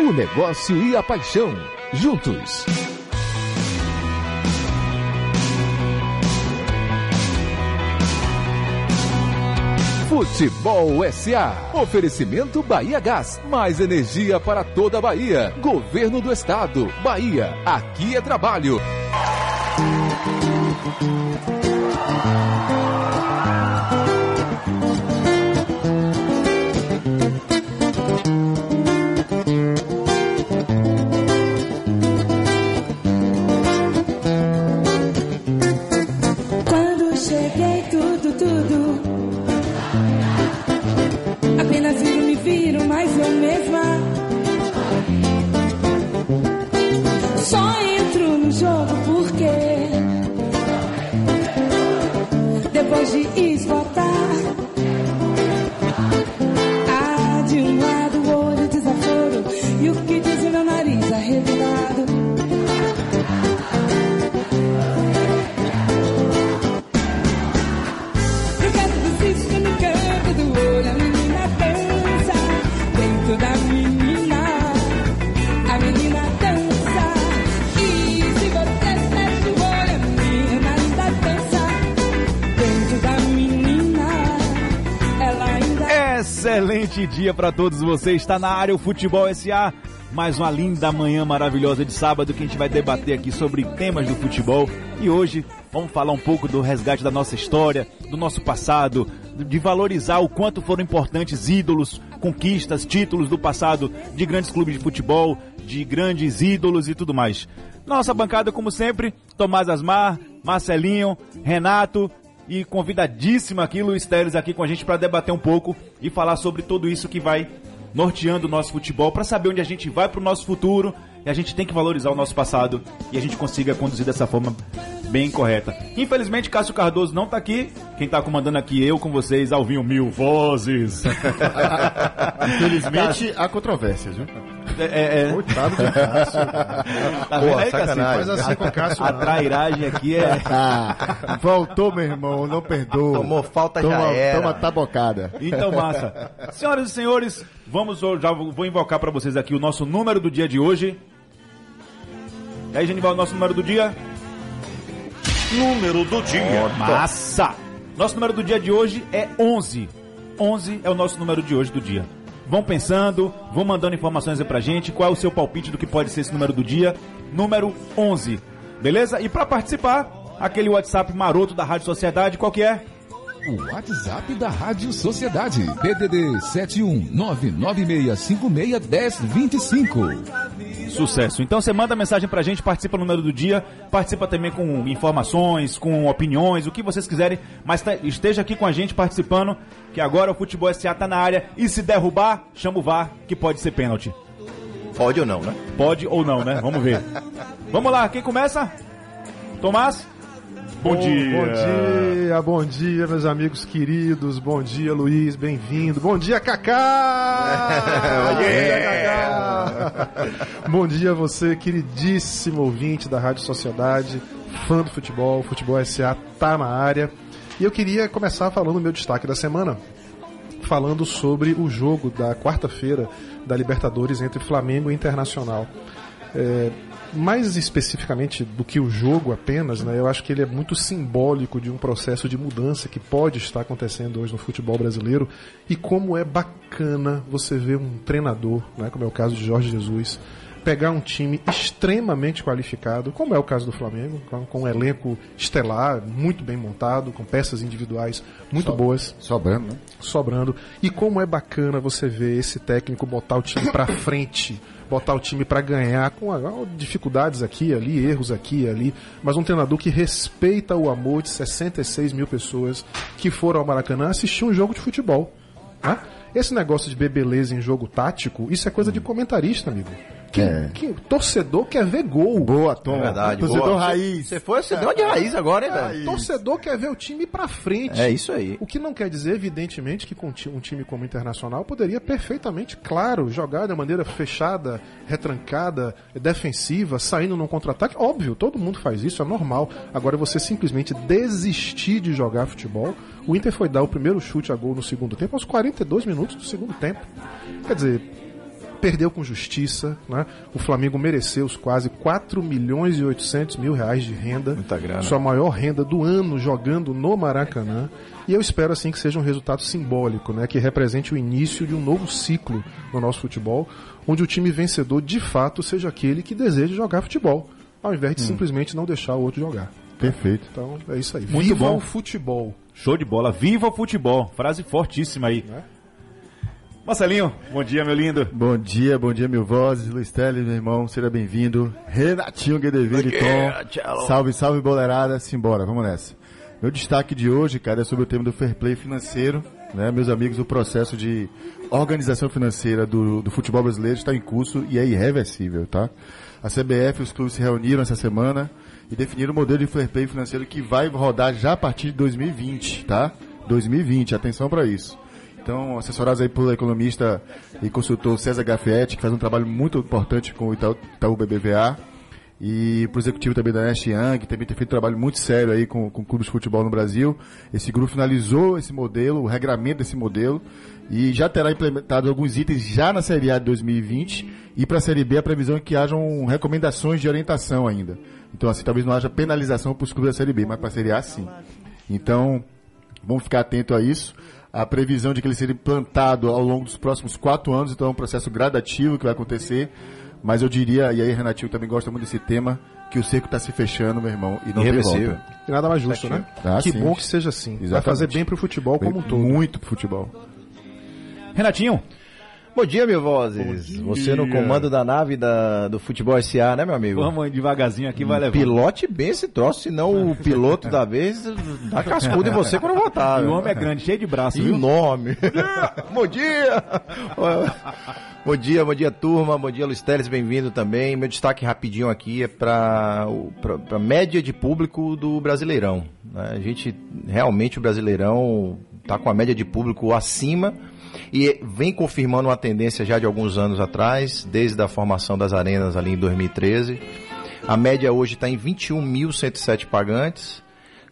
O negócio e a paixão, juntos. Futebol SA. Oferecimento Bahia Gás. Mais energia para toda a Bahia. Governo do Estado. Bahia. Aqui é trabalho. Excelente dia para todos vocês. Está na área o Futebol SA. Mais uma linda manhã maravilhosa de sábado que a gente vai debater aqui sobre temas do futebol. E hoje vamos falar um pouco do resgate da nossa história, do nosso passado, de valorizar o quanto foram importantes ídolos, conquistas, títulos do passado de grandes clubes de futebol, de grandes ídolos e tudo mais. Nossa bancada, como sempre, Tomás Asmar, Marcelinho, Renato e convidadíssima aqui, Luiz Teles, aqui com a gente para debater um pouco e falar sobre tudo isso que vai norteando o nosso futebol, para saber onde a gente vai para o nosso futuro e a gente tem que valorizar o nosso passado e a gente consiga conduzir dessa forma bem correta. Infelizmente, Cássio Cardoso não tá aqui. Quem tá comandando aqui eu com vocês, Alvinho Mil Vozes. Infelizmente, há controvérsias, viu? É, é, é. Coitado de Cássio. Tá vendo aí, Cássio? Faz assim com o Cássio. A trairagem aqui é. Voltou, meu irmão, não perdoa. Tomou falta, já toma, era. Toma tabocada. Então, massa. Senhoras e senhores, vamos já vou invocar para vocês aqui o nosso número do dia de hoje. E aí, Genival, nosso número do dia? Número do dia. Massa! Nosso número do dia de hoje é 11. 11 é o nosso número de hoje do dia. Vão pensando, vão mandando informações aí pra gente. Qual é o seu palpite do que pode ser esse número do dia? Número 11. Beleza? E para participar, aquele WhatsApp maroto da Rádio Sociedade, qual que é? O WhatsApp da Rádio Sociedade. PDD 71996561025. Sucesso. Então você manda mensagem pra gente, participa no número do dia, participa também com informações, com opiniões, o que vocês quiserem, mas tá- esteja aqui com a gente participando, que agora o Futebol SA tá na área e se derrubar, chama o VAR, que pode ser pênalti. Pode ou não, né? Pode ou não, né? Vamos ver. Vamos lá, quem começa? Tomás? Bom, dia. Bom dia, bom dia, meus amigos queridos. Bom dia, Luiz, bem-vindo. Bom dia, Cacá! Bom dia, Cacá! Bom dia a você, queridíssimo ouvinte da Rádio Sociedade, fã do futebol, Futebol SA tá na área. E eu queria começar falando o meu destaque da semana, falando sobre o jogo da quarta-feira da Libertadores entre Flamengo e Internacional. É, mais especificamente do que o jogo apenas, né, eu acho que ele é muito simbólico de um processo de mudança que pode estar acontecendo hoje no futebol brasileiro e como é bacana você ver um treinador, né, como é o caso de Jorge Jesus, pegar um time extremamente qualificado, como é o caso do Flamengo, com, com um elenco estelar, muito bem montado, com peças individuais muito boas Sobrando, né? sobrando. E como é bacana você ver esse técnico botar o time pra frente, botar o time pra ganhar, com dificuldades aqui ali, erros aqui ali, mas um treinador que respeita o amor de 66 mil pessoas que foram ao Maracanã assistir um jogo de futebol. né? Esse negócio de bebeleza em jogo tático, isso é coisa de comentarista, amigo. Que, É. que torcedor quer ver gol. Boa, Tom. É verdade. Torcedor boa. raiz. Você foi, você deu uma de raiz agora, hein, velho? Torcedor quer ver o time pra frente. É isso aí. O que não quer dizer, evidentemente, que um time como o Internacional poderia perfeitamente, claro, jogar de maneira fechada, retrancada, defensiva, saindo num contra-ataque. Óbvio, todo mundo faz isso, é normal. Agora, você simplesmente desistir de jogar futebol. O Inter foi dar o primeiro chute a gol no segundo tempo aos 42 minutos do segundo tempo. Quer dizer, perdeu com justiça, né? O Flamengo mereceu os quase 4 milhões e 800 mil reais de renda. Muita grana. Sua maior renda do ano jogando no Maracanã. E eu espero assim que seja um resultado simbólico, né? Que represente o início de um novo ciclo no nosso futebol, onde o time vencedor de fato seja aquele que deseja jogar futebol, ao invés de Hum. simplesmente não deixar o outro jogar. Perfeito. Então é isso aí. Muito Viva bom. o futebol. Show de bola. Viva o futebol. Frase fortíssima aí. Né? Marcelinho, bom dia, meu lindo. Bom dia, bom dia, mil vozes. Luiz Teles, meu irmão, seja bem-vindo. Renatinho Guedeville, Tom. Salve, salve, boleirada. Simbora, vamos nessa. Meu destaque de hoje, cara, é sobre o tema do fair play financeiro. Né, meus amigos, o processo de organização financeira do, do futebol brasileiro está em curso e é irreversível, tá? A CBF e os clubes se reuniram essa semana e definiram o modelo de fair play financeiro que vai rodar já a partir de 2020, tá? 2020, atenção para isso. Então, assessorados aí pelo economista e consultor César Gaffietti, que faz um trabalho muito importante com o Itaú, Itaú BBVA, e para o executivo também da Nest Young, que também tem feito um trabalho muito sério aí com, com clubes de futebol no Brasil. Esse grupo finalizou esse modelo, o regramento desse modelo, e já terá implementado alguns itens já na Série A de 2020, e para a Série B a previsão é que hajam recomendações de orientação ainda. Então, assim, talvez não haja penalização para os clubes da Série B, mas para a Série A sim. Então, Vamos ficar atento a isso. A previsão de que ele seja implantado ao longo dos próximos quatro anos, então é um processo gradativo que vai acontecer. Mas eu diria, e aí Renatinho também gosta muito desse tema, que o cerco está se fechando, meu irmão, e não tem volta. E nada mais justo, né? Ah, que sim. bom que seja assim. Vai Exatamente. fazer bem pro futebol como um todo. Muito pro futebol. Renatinho, Bom dia, meu vozes. Você no comando da nave da, do futebol SA, né, meu amigo? vamos devagarzinho aqui, vai levar. Pilote bem esse troço, senão o piloto da vez dá cascudo em você quando voltar. E o meu. homem é grande, cheio de braço? Enorme. bom dia! bom dia, bom dia, turma. Bom dia, Luiz Teles, bem-vindo também. Meu destaque rapidinho aqui é para a média de público do Brasileirão. né? A gente, realmente, o Brasileirão está com a média de público acima e vem confirmando uma tendência já de alguns anos atrás, desde a formação das arenas ali em 2013. A média hoje está em 21.107 pagantes,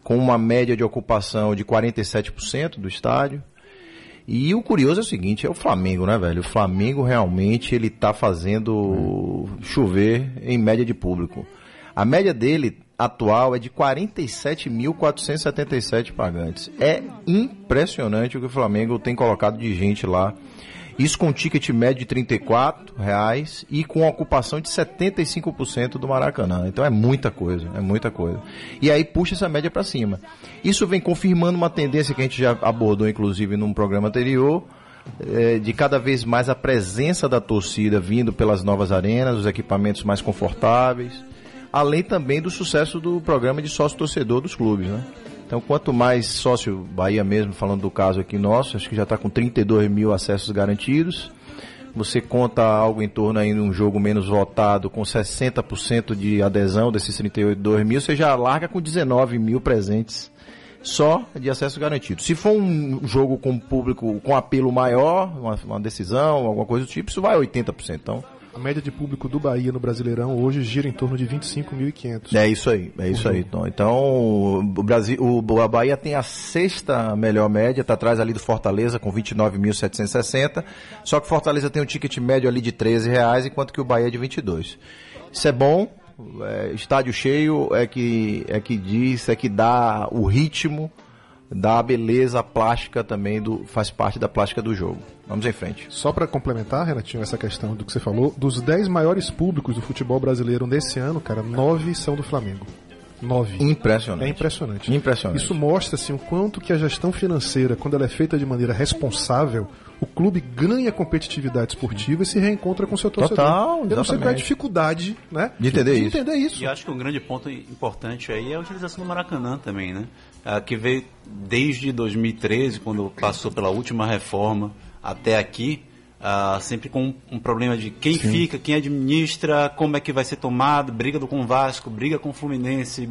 com uma média de ocupação de 47% do estádio. E o curioso é o seguinte, é o Flamengo, né, velho? O Flamengo realmente ele tá fazendo chover em média de público. A média dele atual é de 47.477 pagantes. É impressionante o que o Flamengo tem colocado de gente lá. Isso com um ticket médio de 34 reais e com ocupação de 75% do Maracanã. Então é muita coisa, é muita coisa. E aí puxa essa média para cima. Isso vem confirmando uma tendência que a gente já abordou, inclusive, num programa anterior, eh, de cada vez mais a presença da torcida vindo pelas novas arenas, os equipamentos mais confortáveis, além também do sucesso do programa de sócio-torcedor dos clubes, né? Então, quanto mais sócio Bahia mesmo, falando do caso aqui nosso, acho que já está com 32 mil acessos garantidos. Você conta algo em torno aí num jogo menos votado, com 60% de adesão desses 32 mil, você já larga com 19 mil presentes só de acesso garantido. Se for um jogo com público, com apelo maior, uma, uma decisão, alguma coisa do tipo, isso vai a 80%. Então, A média de público do Bahia no Brasileirão hoje gira em torno de 25.500. É isso aí, é isso aí. Tom. Então, o Brasil, o a Bahia tem a sexta melhor média, está atrás ali do Fortaleza com 29.760. Só que Fortaleza tem um ticket médio ali de 13 reais, enquanto que o Bahia é de 22. Isso é bom. é, estádio cheio é que é que diz, é que dá o ritmo, dá a beleza plástica também do faz parte da plástica do jogo. Vamos em frente. Só para complementar, Renatinho, essa questão do que você falou, dos 10 maiores públicos do futebol brasileiro nesse ano, cara, 9 são do Flamengo. 9. Impressionante. É impressionante. Impressionante. Isso mostra assim, o quanto que a gestão financeira, quando ela é feita de maneira responsável, o clube ganha competitividade esportiva e se reencontra com seu torcedor. Total, Eu não sei qual é a exatamente. dificuldade, né? De entender isso. entender isso. E acho que um grande ponto importante aí é a utilização do Maracanã também, né? Ah, que veio desde 2013, quando passou pela última reforma, até aqui, ah, sempre com um, problema de quem fica, quem administra, como é que vai ser tomado, briga do com Vasco, briga com o Fluminense,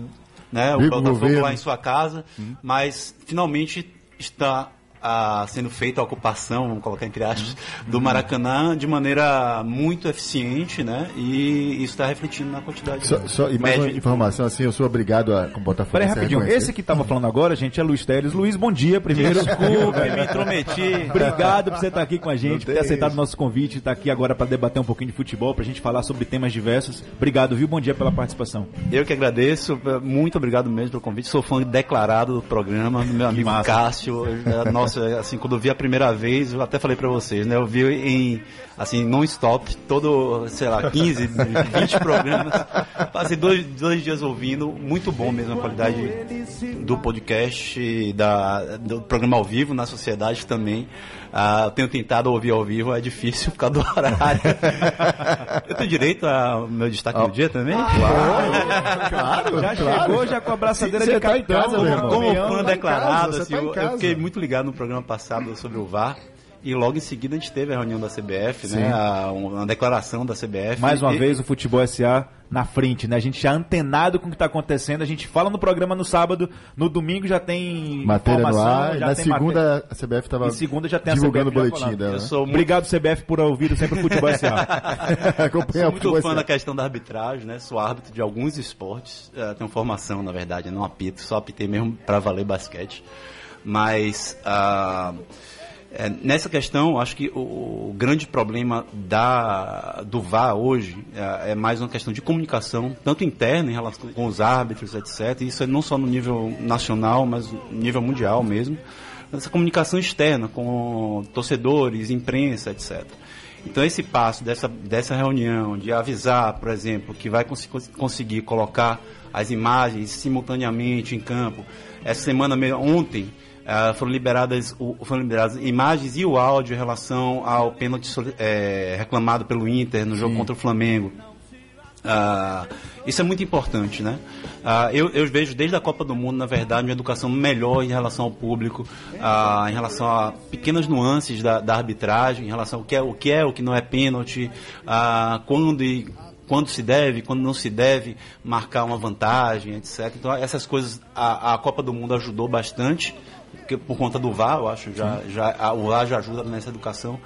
né? O Briga o Botafogo governo. lá em sua casa, mas finalmente está ah, sendo feita a ocupação, vamos colocar entre aspas, do Maracanã de maneira muito eficiente, né? E isso está refletindo na quantidade Só, só, e mais média uma de informação assim, eu sou obrigado a, Botafogo, Peraí, rapidinho. Esse que tava falando agora, gente, é Luiz Teles. Luiz, bom dia primeiro. Desculpe, me intrometi. Obrigado por você estar aqui com a gente, por ter aceitado o nosso convite, estar aqui agora para debater um pouquinho de futebol, pra gente falar sobre temas diversos. Obrigado, viu? Bom dia pela participação. Eu que agradeço, muito obrigado mesmo pelo convite. Sou fã declarado do programa, meu amigo. Cássio. Eh, Nossa, assim, quando eu vi a primeira vez, eu até falei pra vocês, né? Eu vi em, assim, non-stop, todo, sei lá, 15, 20 programas. Passei dois, dois dias ouvindo, muito bom mesmo a qualidade do podcast, da, do programa ao vivo, na sociedade também. Ah, eu tenho tentado ouvir ao vivo, é difícil por causa do horário. eu tenho direito ao meu destaque do dia também? Claro, Já claro. chegou já com a abraçadeira Você de tá capitão, casa, meu irmão. Como fã tá em declarado, casa, assim, você tá eu, eu fiquei muito ligado no programa passado sobre o VAR. E logo em seguida a gente teve a reunião da CBF, né? A, uma declaração da CBF. Mais uma E- vez o Futebol SA na frente, né? A gente já antenado com o que está acontecendo, a gente fala no programa no sábado, no domingo já tem Matéria no ar, e já na tem segunda a CBF estava segunda já tem a divulgando o CBF já boletim dela. Eu né? sou muito, Obrigado, CBF, por ouvir sempre o Futebol SA. Acompanha sou o muito futebol fã SA. da questão da arbitragem, né? Sou árbitro de alguns esportes. eh, tenho formação, na verdade, não apito, só apitei mesmo para valer basquete. Mas ah, é, nessa questão, acho que o, o grande problema da, do VAR hoje é, é mais uma questão de comunicação, tanto interna em relação com os árbitros, etc. Isso é não só no nível nacional, mas no nível mundial mesmo. Essa comunicação externa com torcedores, imprensa, etc. Então esse passo dessa, dessa reunião de avisar, por exemplo, que vai cons conseguir colocar as imagens simultaneamente em campo. Essa semana, ontem, ah, foram liberadas o- foram liberadas imagens e o áudio em relação ao pênalti eh, reclamado pelo Inter no jogo contra o Flamengo. Ah, isso é muito importante, né? Ah, eu, eu vejo desde a Copa do Mundo, na verdade, uma educação melhor em relação ao público, ah, em relação a pequenas nuances da, da arbitragem, em relação ao que é o que é, o que não é pênalti, quando e quando se deve, quando não se deve marcar uma vantagem, etc. Então essas coisas a, a Copa do Mundo ajudou bastante, porque, por conta do VAR, eu acho já, já a- o VAR já ajuda nessa educação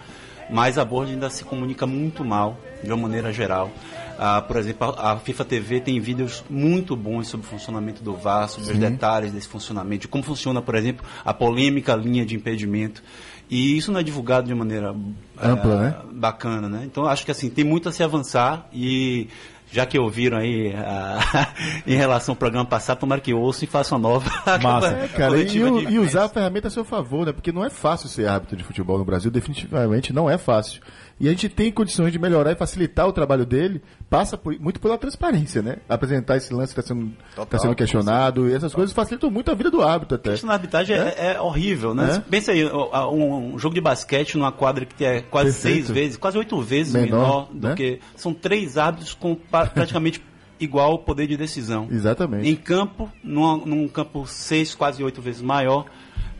mas a board ainda se comunica muito mal, de uma maneira geral. Ah, por exemplo, a FIFA TV tem vídeos muito bons sobre o funcionamento do VAR, sobre os detalhes desse funcionamento, de como funciona, por exemplo, a polêmica linha de impedimento. E isso não é divulgado de maneira Ampla, né? bacana, né? Então acho que assim, tem muito a se avançar e já que ouviram aí ah, em relação ao programa passado, tomara que ouçam e façam uma nova Massa. É, cara, e, o- e usar a ferramenta a seu favor, né? Porque não é fácil ser árbitro de futebol no Brasil, definitivamente não é fácil. E a gente tem condições de melhorar e facilitar o trabalho dele, passa por- muito pela transparência, né? Apresentar esse lance que está sendo, tá sendo questionado, e essas coisas facilitam muito a vida do árbitro até. Isso na arbitragem é, é horrível, né? É? Pensa aí, um, um jogo de basquete numa quadra que é quase Perfeito. seis vezes, quase oito vezes Menor, menor, do né? que. São três árbitros com praticamente igual poder de decisão. Exatamente. Em campo, numa- num campo seis, quase oito vezes maior,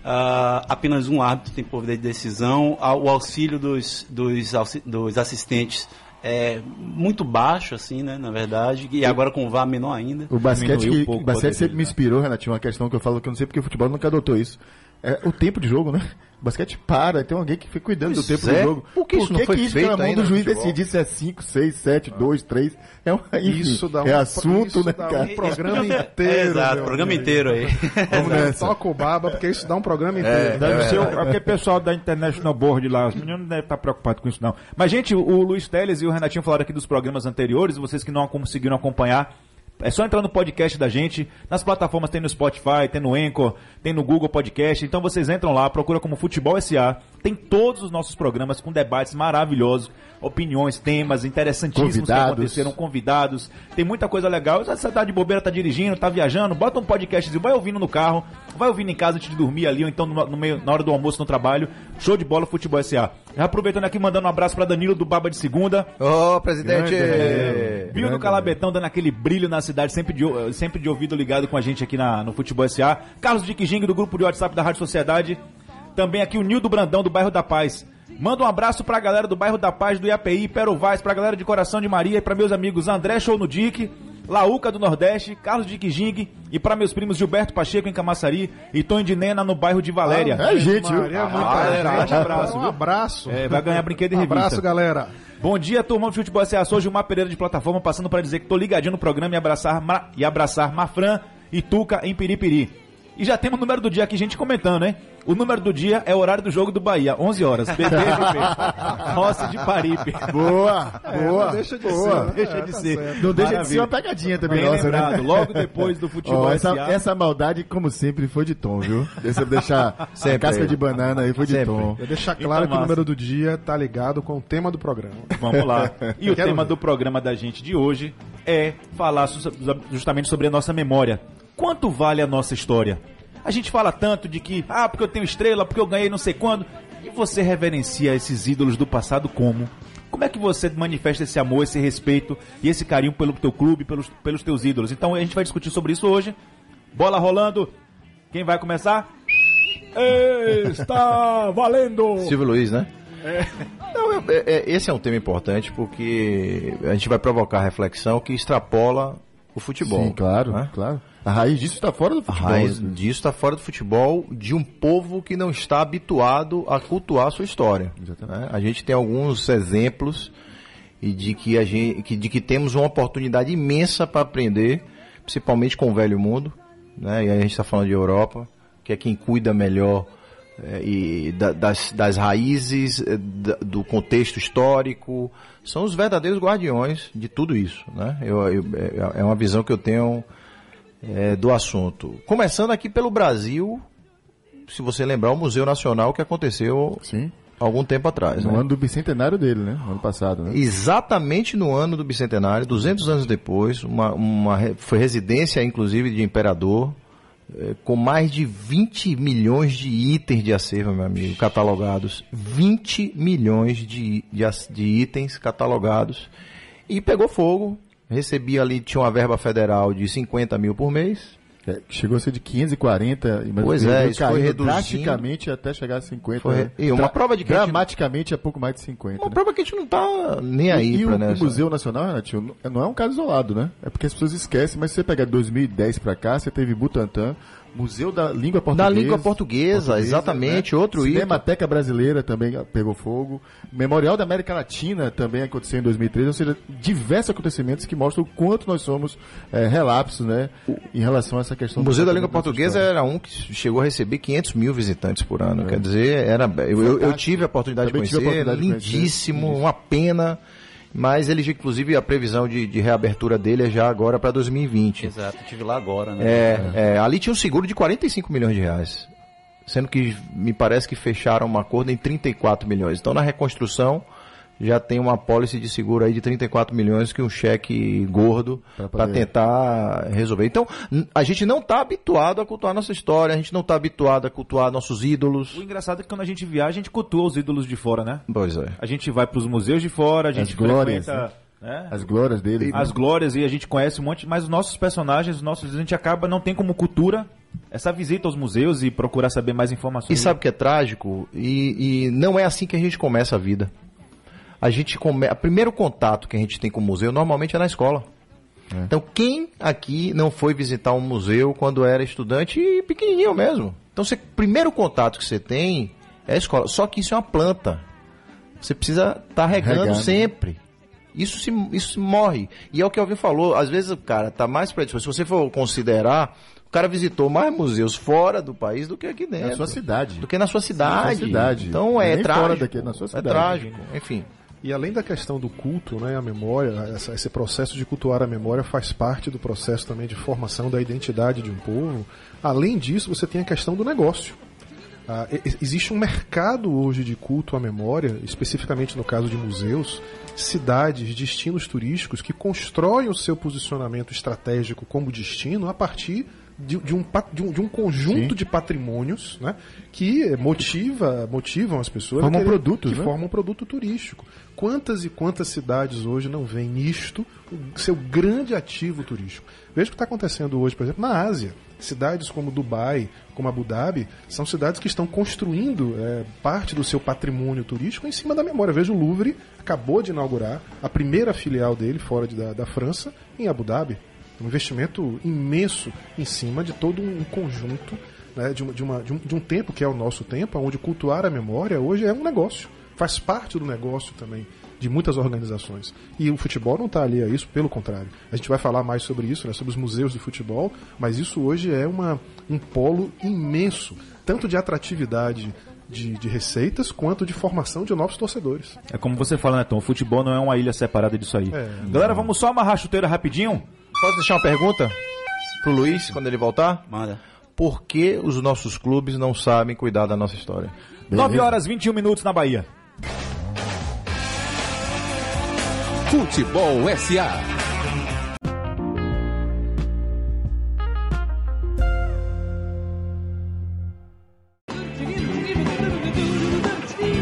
ah, apenas um árbitro tem poder de decisão. Ah, O auxílio dos, dos, dos assistentes é muito baixo, assim, né? Na verdade. E agora com o VAR menor ainda. O basquete, Diminuiu um que, pouco basquete sempre me inspirou, Renatinho, uma questão que eu falo que eu não sei porque o futebol nunca adotou isso. É o tempo de jogo, né? O basquete para, tem alguém que fica cuidando Pois do tempo é. do jogo. Por que isso não foi que isso feito na mão ainda do juiz decidir se é 5, 6, 7, 2, 3? É, um, enfim, Isso dá um- é assunto, isso né, dá um cara? pro- programa ter- inteiro, É, exato, programa amigo. inteiro aí. Vamos nessa. Toca o baba, porque isso dá um programa inteiro. Deve ser o, aquele pessoal da International Board lá. Os meninos não devem estar preocupados com isso, não. Mas, gente, o Luiz Teles e o Renatinho falaram aqui dos programas anteriores. Vocês que não conseguiram acompanhar, é só entrar no podcast da gente. Nas plataformas tem no Spotify, tem no Anchor, tem no Google Podcast. Então vocês entram lá, procura como Futebol SA. Tem todos os nossos programas com debates maravilhosos, opiniões, temas interessantíssimos que Convidados. aconteceram, convidados. Tem muita coisa legal. Você tá de bobeira, tá dirigindo, tá viajando, bota um podcastzinho, vai ouvindo no carro, vai ouvindo em casa antes de dormir ali, ou então no, no meio, na hora do almoço no trabalho. Show de bola, Futebol SA. Já aproveitando aqui, mandando um abraço pra Danilo do Baba de Segunda. Ô, presidente! Grande. Bill do Calabetão dando aquele brilho na cidade, sempre de, sempre de ouvido ligado com a gente aqui na, no Futebol SA. Carlos de Quijing, do grupo de WhatsApp da Rádio Sociedade. Também aqui o Nildo Brandão, do bairro da Paz. Manda um abraço pra galera do bairro da Paz, do IAPI, Pero Vaz, pra galera de Coração de Maria e pra meus amigos André Show no Dick, Laúca do Nordeste, Carlos de Quijing e para meus primos Gilberto Pacheco em Camaçari e Tonho de Nena no bairro de Valéria. É gente, viu? Maria, muita Ah, galera, gente. abraço, Um viu? abraço. É, vai ganhar brinquedo e Um revista. abraço, galera. Bom dia, turma do Futebol SA. Sou Gilmar Pereira de plataforma, passando para dizer que tô ligadinho no programa e abraçar, Ma- e abraçar Mafran e Tuca em Piripiri. E já temos o número do dia aqui, gente comentando, hein? O número do dia é o horário do jogo do Bahia, 11 horas. BBFP. Rossi de Paripe. Boa, boa. não deixa de boa. ser, né? Deixa É, de tá ser. certo. Não deixa de ser uma pegadinha também Bem nossa, lembrado, né? logo depois do Futebol Ó, essa, SA. essa maldade, como sempre, foi de tom, viu? Deixa eu deixar a Sempre. casca de banana aí, foi de Sempre. tom. Eu deixar claro Então, que o número do dia tá ligado com o tema do programa. Vamos lá. E o Quero tema ver. do programa da gente de hoje é falar justamente sobre a nossa memória. Quanto vale a nossa história? A gente fala tanto de que, ah, porque eu tenho estrela, porque eu ganhei não sei quando. E você reverencia esses ídolos do passado como? Como é que você manifesta esse amor, esse respeito e esse carinho pelo teu clube, pelos, pelos teus ídolos? Então a gente vai discutir sobre isso hoje. Bola rolando. Quem vai começar? Está valendo! Silvio Luiz, né? Não, eu- é- é- esse é um tema importante porque a gente vai provocar reflexão que extrapola o futebol. Sim, claro, né? claro. A raiz disso está fora do A futebol. raiz disso está fora do futebol de um povo que não está habituado a cultuar a sua história. Né? A gente tem alguns exemplos e de que, a gente, que, de que temos uma oportunidade imensa para aprender, principalmente com o velho mundo. Né? E aí a gente está falando de Europa, que é quem cuida melhor eh, e da- das, das raízes, da- do contexto histórico. São os verdadeiros guardiões de tudo isso. Né? Eu- eu- é é uma visão que eu tenho é, do assunto. Começando aqui pelo Brasil, se você lembrar, o Museu Nacional que aconteceu Sim. algum tempo atrás. No né? ano do bicentenário dele, né? No ano passado, né? Exatamente no ano do bicentenário, 200 anos depois, uma, uma foi residência, inclusive, de imperador, eh, com mais de 20 milhões de itens de acervo, meu amigo, catalogados. 20 milhões de, de, de itens catalogados. E pegou fogo. Recebia ali, tinha uma verba federal de 50 mil por mês. É, chegou a ser de 540, mas Pois é, isso foi reduzindo. drasticamente até chegar a 50. Foi- né? e uma prova de que a gente- Dramaticamente é pouco mais de 50. Uma né? prova que a gente não tá nem aí e pra né, o Museu Nacional, Renatinho, não- é um caso isolado, né? É porque as pessoas esquecem, mas se você pegar de 2010 pra cá, você teve Butantan, Museu da Língua Portuguesa. língua portuguesa, exatamente, outro né? Cinemateca Brasileira também pegou fogo. Memorial da América Latina também aconteceu em 2013, ou seja, diversos acontecimentos que mostram o quanto nós somos é, relapsos, né? Em relação a essa questão. O Museu da Língua tratamento Portuguesa história. era um que chegou a receber 500 mil visitantes por ano. Quer dizer, era, eu, eu- eu tive a oportunidade Também de conhecer, oportunidade de conhecer. lindíssimo, uma pena. Mas ele, inclusive, a previsão de, de reabertura dele é já agora para 2020. Exato, eu tive lá agora, né? É, é, ali tinha um seguro de 45 milhões de reais. Sendo que me parece que fecharam um acordo em 34 milhões. Então, na reconstrução, já tem uma pólice de seguro aí de 34 milhões que um cheque gordo Pra para tentar resolver. Então, a gente não está habituado a cultuar nossa história, a gente não está habituado a cultuar nossos ídolos. O engraçado é que quando a gente viaja, a gente cultua os ídolos de fora, né? Pois é. A gente vai pros museus de fora, a gente As glórias, frequenta, né? As glórias dele. as glórias e a gente conhece um monte, mas os nossos personagens, os nossos, a gente acaba, não tem como cultura essa visita aos museus e procurar saber mais informações. E sabe o que é trágico? E, e não é assim que a gente começa a vida. A gente come... o primeiro contato que a gente tem com o museu normalmente é na escola. Então, quem aqui não foi visitar um museu quando era estudante e pequenininho mesmo? Então, o primeiro contato que você tem é a escola. Só que isso é uma planta. Você precisa estar regando Regando. sempre. Isso se, isso morre. E é o que Alvin falou. Às vezes o cara tá mais predisposto. Se você for considerar, o cara visitou mais museus fora do país do que aqui dentro. Na sua cidade. Do que na sua cidade. na sua cidade. Então é Nem trágico. fora daqui, na sua É trágico. Enfim. E além da questão do culto, né, a memória, essa- esse processo de cultuar a memória faz parte do processo também de formação da identidade de um povo. Além disso, você tem a questão do negócio. Ah, existe um mercado hoje de culto à memória, especificamente no caso de museus, cidades, destinos turísticos que constroem o seu posicionamento estratégico como destino a partir de, de um, de um- de um conjunto Sim. de patrimônios né, que motiva, motivam as pessoas Formam querer- produtos, que né? formam um produto turístico. Quantas e quantas cidades hoje não veem nisto o seu grande ativo turístico? Veja o que está acontecendo hoje, por exemplo, na Ásia. Cidades como Dubai, como Abu Dhabi, são cidades que estão construindo é, parte do seu patrimônio turístico em cima da memória. Veja o Louvre acabou de inaugurar a primeira filial dele fora de- da, da França em Abu Dhabi. Um investimento imenso em cima de todo um conjunto né, de, uma, de, uma, de, um, de um tempo que é o nosso tempo, onde cultuar a memória hoje é um negócio. Faz parte do negócio também de muitas organizações. E o futebol não está ali a isso, pelo contrário. A gente vai falar mais sobre isso, né, sobre os museus do futebol, mas isso hoje é uma, um polo imenso, tanto de atratividade de, de, receitas quanto de formação de novos torcedores. É como você fala, né, Tom? O futebol não é uma ilha separada disso aí. É, Galera, vamos só amarrar a chuteira rapidinho? Posso deixar uma pergunta pro Luiz quando ele voltar? Manda. Por que os nossos clubes não sabem cuidar da nossa história? 9 horas 21 minutos na Bahia. Futebol SA.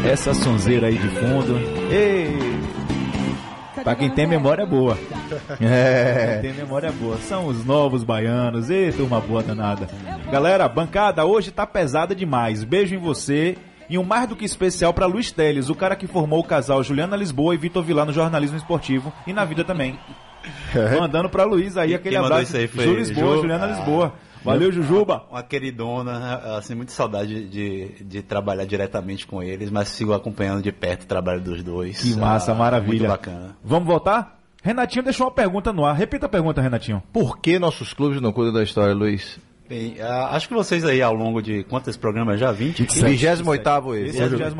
Essa sonzeira aí de fundo. Ei! Pra quem tem memória boa. É. Quem tem memória boa. São os novos baianos. Ei, turma boa danada. Galera, bancada hoje tá pesada demais. Beijo em você e um mais do que especial para Luiz Teles, o cara que formou o casal Juliana Lisboa e Vitor Vilar no jornalismo esportivo e na vida também. Mandando para Luiz aí aquele abraço. Aí foi Ju Lisboa, Ju... Juliana ah. Lisboa. Valeu, Jujuba. Uma, queridona, assim, muito saudade de, de trabalhar diretamente com eles, mas sigo acompanhando de perto o trabalho dos dois. Que massa, ah, maravilha. Muito bacana. Vamos voltar? Renatinho deixou uma pergunta no ar. Repita a pergunta, Renatinho. Por que nossos clubes não cuidam da história, Luiz? Bem, uh, acho que vocês aí ao longo de quantos programas já? 20? 28 esse. Esse é o 28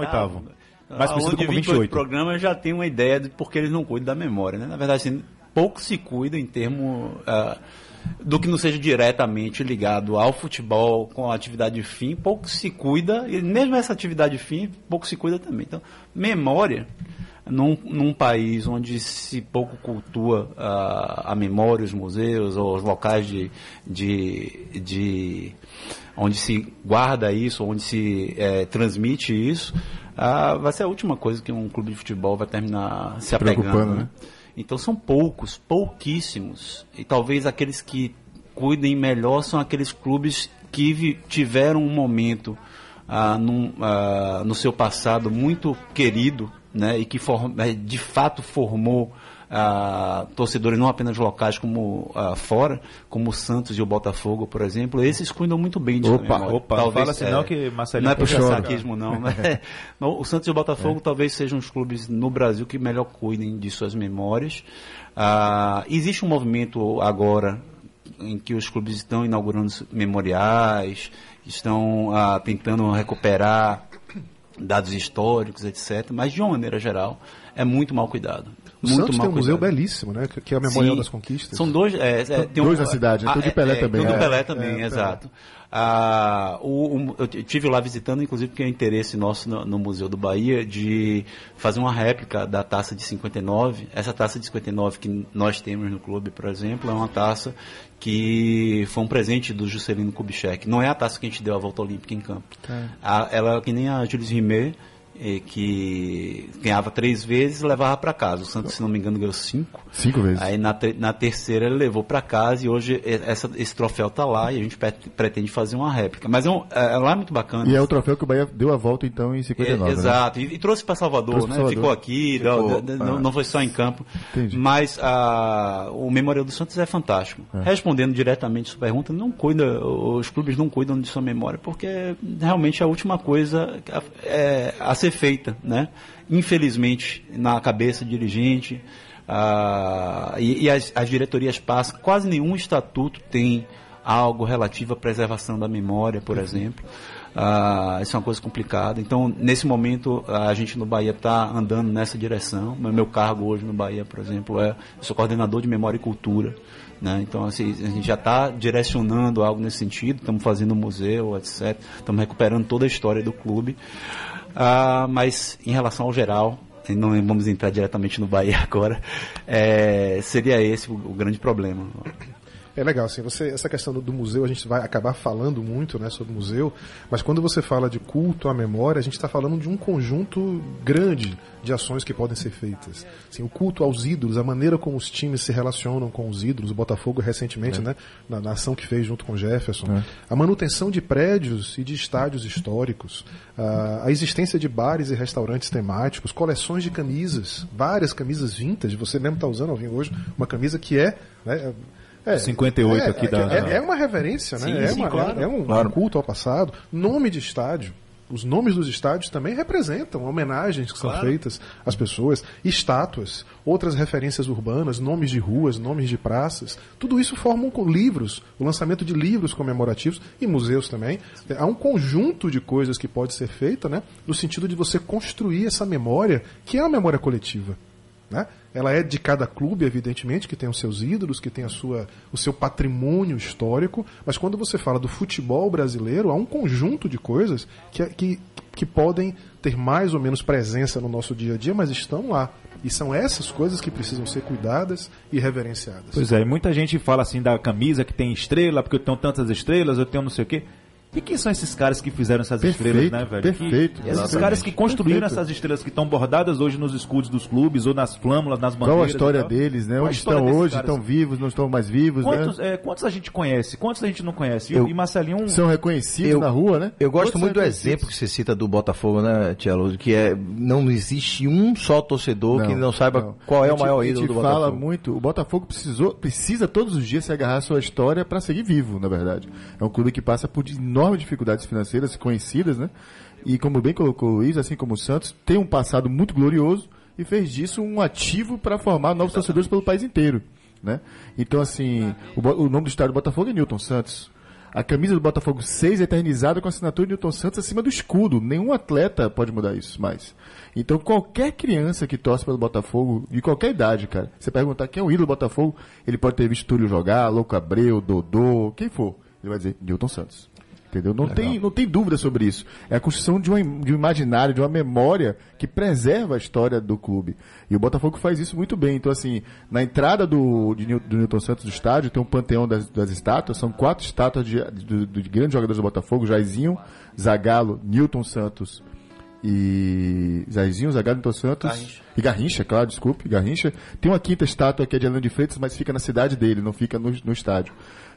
Mas ao longo de 28, 28 programas já tem uma ideia de por que eles não cuidam da memória, né? Na verdade, assim, pouco se cuida em termos uh, do que não seja diretamente ligado ao futebol com a atividade fim, pouco se cuida, e mesmo essa atividade fim, pouco se cuida também. Então, memória num, num país onde se pouco cultua uh, a memória, os museus ou os locais de, de, de onde se guarda isso, onde se é, transmite isso, uh, vai ser a última coisa que um clube de futebol vai terminar se apegando. Né? né? Então são poucos, pouquíssimos. E talvez aqueles que cuidem melhor são aqueles clubes que tiveram um momento ah, num, ah, no seu passado muito querido né, e que é, de fato formou ah, torcedores não apenas locais como ah, fora, como o Santos e o Botafogo, por exemplo, esses cuidam muito bem de Opa, opa, talvez, fala assim é, não que Marcelinho Não é puxar saquismo não, mas é, o Santos e o Botafogo é. talvez sejam os clubes no Brasil que melhor cuidem de suas memórias. Ah, existe um movimento agora em que os clubes estão inaugurando memoriais, estão ah, tentando recuperar dados históricos, etc. Mas, de uma maneira geral, é muito mal cuidado. O muito Santos tem um museu belíssimo, né? Que é o Memorial Sim, das Conquistas. São dois. É, é, tem dois um, na cidade, tem o de Pelé é, também. Tem o do Pelé também, é, exato. Ah, o, o, eu tive lá visitando, inclusive, porque é interesse nosso no, no, Museu do Bahia de fazer uma réplica da taça de 59. Essa taça de 59 que nós temos no clube, por exemplo, é uma taça que foi um presente do Juscelino Kubitschek. Não é a taça que a gente deu à volta olímpica em campo. É. A, ela é que nem a Jules Rimet, que ganhava três vezes levava para casa. O Santos, se não me engano, ganhou cinco. Cinco vezes. Aí na, na terceira ele levou para casa e hoje essa, esse troféu está lá e a gente pretende fazer uma réplica. Mas é, um, é, é, lá muito bacana. E é o troféu que o Bahia deu a volta então em 59. É, né? exato. Né? E, e, trouxe para Salvador, trouxe né? Salvador. Ficou aqui, Ficou, não, ah. não, foi só em campo. Entendi. Mas a, o Memorial do Santos é fantástico. É. Respondendo diretamente sua pergunta, não cuida, os clubes não cuidam de sua memória, porque realmente é a última coisa é, a ser feita, né? Infelizmente, na cabeça dirigente, ah, e, e as, as, diretorias passam, quase nenhum estatuto tem algo relativo à preservação da memória, por uhum. exemplo. Ah, isso é uma coisa complicada. Então, nesse momento, a gente no Bahia está andando nessa direção. Meu cargo hoje no Bahia, por exemplo, é eu sou coordenador de memória e cultura. Né? Então, assim, a gente já está direcionando algo nesse sentido. Estamos fazendo um museu, etc. Estamos recuperando toda a história do clube. Ah, mas em relação ao geral, não vamos entrar diretamente no Bahia agora, é, seria esse o, o grande problema. É legal, assim, você, essa questão do, do, museu, a gente vai acabar falando muito né, sobre o museu, mas quando você fala de culto à memória, a gente está falando de um conjunto grande de ações que podem ser feitas. Assim, o culto aos ídolos, a maneira como os times se relacionam com os ídolos, o Botafogo recentemente, é. né, na, na, ação que fez junto com o Jefferson, é. a manutenção de prédios e de estádios históricos, a, a existência de bares e restaurantes temáticos, coleções de camisas, várias camisas vintage, você mesmo está usando, Alvin, hoje, uma camisa que é... Né, É, 58 é, aqui é, da. É, é uma reverência, né? Sim, é, sim, uma- claro. é um Claro. culto ao passado. Nome de estádio. Os nomes dos estádios também representam homenagens que são Claro. feitas às pessoas, estátuas, outras referências urbanas, nomes de ruas, nomes de praças. Tudo isso formam com livros, o lançamento de livros comemorativos e museus também. Há um conjunto de coisas que pode ser feita, né, no sentido de você construir essa memória, que é uma memória coletiva. Né? Ela é de cada clube, evidentemente, que tem os seus ídolos, que tem a sua, o seu patrimônio histórico, mas quando você fala do futebol brasileiro, há um conjunto de coisas que, que, que podem ter mais ou menos presença no nosso dia a dia, mas estão lá. E são essas coisas que precisam ser cuidadas e reverenciadas. Pois é, muita gente fala assim da camisa que tem estrela, porque eu tenho tantas estrelas, eu tenho não sei o quê. E quem são esses caras que fizeram essas Perfeito, estrelas, né, velho? perfeito, Que, esses caras que construíram Perfeito. essas estrelas que estão bordadas hoje nos escudos dos clubes ou nas flâmulas, nas bandeiras. Qual a história deles, né? Qual Onde estão hoje? caras? Estão vivos, não estão mais vivos, Quantos, né? é, quantos a gente conhece? Quantos a gente não conhece? E, Eu- e Marcelinho, São reconhecidos Eu- na rua, né? Eu gosto muito do exemplo que você cita do Botafogo, né, Tielo? Que é não existe um só torcedor que não saiba não. qual é o maior a ídolo gente do fala Botafogo. muito, o Botafogo precisou, precisa todos os dias se agarrar à sua história para seguir vivo, na verdade. É um clube que passa por enormes dificuldades financeiras conhecidas, né? E como bem colocou o Luiz, assim como o Santos, tem um passado muito glorioso e fez disso um ativo para formar novos torcedores pelo país inteiro, né? Então, assim, o, o nome do estádio do Botafogo é Newton Santos. A camisa do Botafogo 6 é eternizada com a assinatura de Newton Santos acima do escudo. Nenhum atleta pode mudar isso mais. Então, qualquer criança que torce pelo Botafogo, de qualquer idade, cara, você perguntar quem é o ídolo do Botafogo, ele pode ter visto Túlio jogar, Louco Abreu, Dodô, quem for. Ele vai dizer Newton Santos. Entendeu? Não tem, não tem dúvida sobre isso. É a construção de, uma, de um imaginário, de uma memória que preserva a história do clube. E o Botafogo faz isso muito bem. Então, assim, na entrada do, de, do Newton Santos do estádio, tem um panteão das, das estátuas. São quatro estátuas de, de- de grandes jogadores do Botafogo: Jairzinho, Zagallo, Newton Santos e. Jairzinho, Zagallo, Newton Santos. Garrincha. E Garrincha, claro, desculpe, Garrincha. Tem uma quinta estátua que é de Alan de Freitas, mas fica na cidade dele, não fica no, no estádio.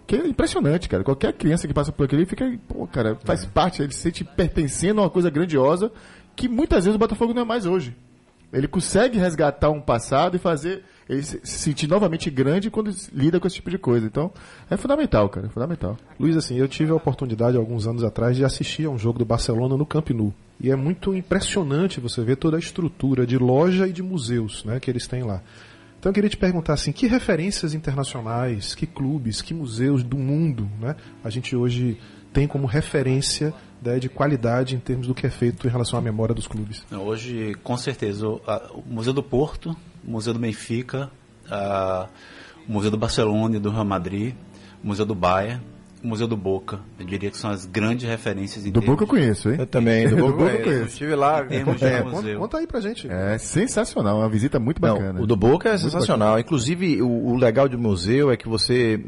Que é impressionante, cara. Qualquer criança que passa por aquele fica, pô, cara, faz parte, ele se sente pertencendo a uma coisa grandiosa que muitas vezes o Botafogo não é mais hoje. Ele consegue resgatar um passado e fazer ele se se sentir novamente grande quando lida com esse tipo de coisa. Então, é fundamental, cara, é fundamental. Luiz, assim, eu tive a oportunidade alguns anos atrás de assistir a um jogo do Barcelona no Camp Nou. E é muito impressionante você ver toda a estrutura de loja e de museus né, que eles têm lá. Então eu queria te perguntar assim, que referências internacionais, que clubes, que museus do mundo né, a gente hoje tem como referência né, de qualidade em termos do que é feito em relação à memória dos clubes? Hoje, com certeza, o, a- o Museu do Porto, o Museu do Benfica, a- o Museu do Barcelona e do Real Madrid, o Museu do Bahia, o Museu do Boca. Eu diria que são as grandes referências em Do termos, Boca eu conheço, hein? Eu também, do Do Boca Boca eu conheço. Estive lá. em termos de É, Conta, museu. conta aí pra gente. É sensacional, uma visita muito bacana. Não, o do Boca é sensacional. Inclusive, o, o legal do museu é que você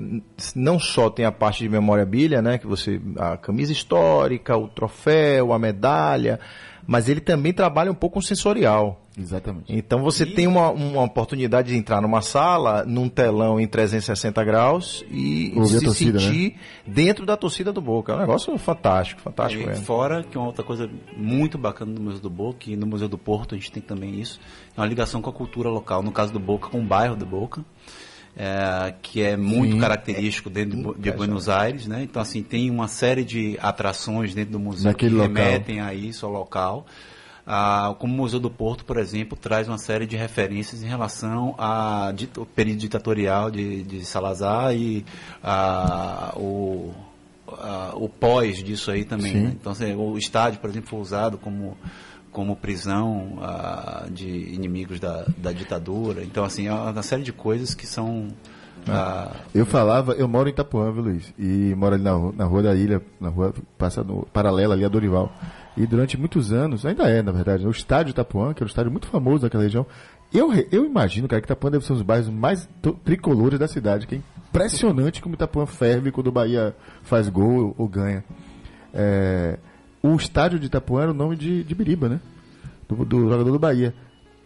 não só tem a parte de memorabilia, né? Que você. a camisa histórica, o troféu, a medalha, mas ele também trabalha um pouco com sensorial. Exatamente. Então você tem uma, uma oportunidade de entrar numa sala, num telão em 360 graus e Ouvir se torcida, sentir dentro da torcida do Boca. É um negócio fantástico, fantástico E mesmo. fora, que é uma outra coisa muito bacana do Museu do Boca, e no Museu do Porto a gente tem também isso, é uma ligação com a cultura local, no caso do Boca, com o bairro do Boca, é, que é muito Sim. característico dentro de, de Buenos Aires, né? Então, assim, tem uma série de atrações dentro do museu Naquele que local. remetem a isso, ao local. Ah, como o Museu do Porto, por exemplo, traz uma série de referências em relação ao período ditatorial de, de Salazar e ah, o, ah, o pós disso aí também. Né? Então, assim, o estádio, por exemplo, foi usado como, como prisão ah, de inimigos da, da ditadura. Então, assim, é uma série de coisas que são. ah, Eu falava, eu moro em Itapuã, viu, Luiz? E moro ali na, na rua da ilha, na rua passa no, paralela ali a Dorival. E durante muitos anos, ainda é, na verdade, o estádio Itapuã, que era um estádio muito famoso daquela região, eu, eu imagino, cara, que Itapuã deve ser um dos bairros mais tricolores da cidade, que é impressionante como Itapuã ferve quando o Bahia faz gol ou, ou ganha. É, o estádio de Itapuã era o nome de, de Biriba, né? Do, do jogador do Bahia.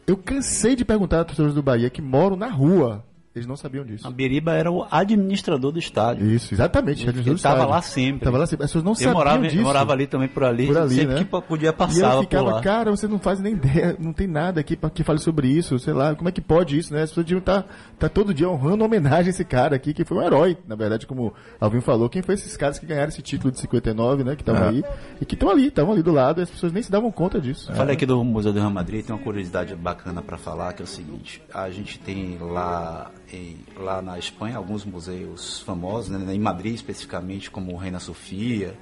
Eu cansei de perguntar a torcedores do Bahia que moram na rua eles não sabiam disso. A Biriba era o administrador do estádio. Isso, exatamente. Ele estava lá sempre. Tava lá sempre. As pessoas não Eu sabiam morava, disso. eu morava ali também por ali. Por ali, sempre né? que podia E eu ficava, cara, você não faz nem ideia, não tem nada aqui pra, que fale sobre isso, sei lá, como é que pode isso, né? As pessoas deviam estar tá, todo dia honrando homenagem a esse cara aqui, que foi um herói, na verdade, como Alvin falou, quem foi esses caras que ganharam esse título de 59, né, que estavam É. aí, e que estão ali, estavam ali do lado, e as pessoas nem se davam conta disso. Falei aqui do Museu do Real Madrid, tem uma curiosidade bacana para falar, que é o seguinte, a gente tem lá, em- lá na Espanha alguns museus famosos, né, em Madrid especificamente, como o Reina Sofia,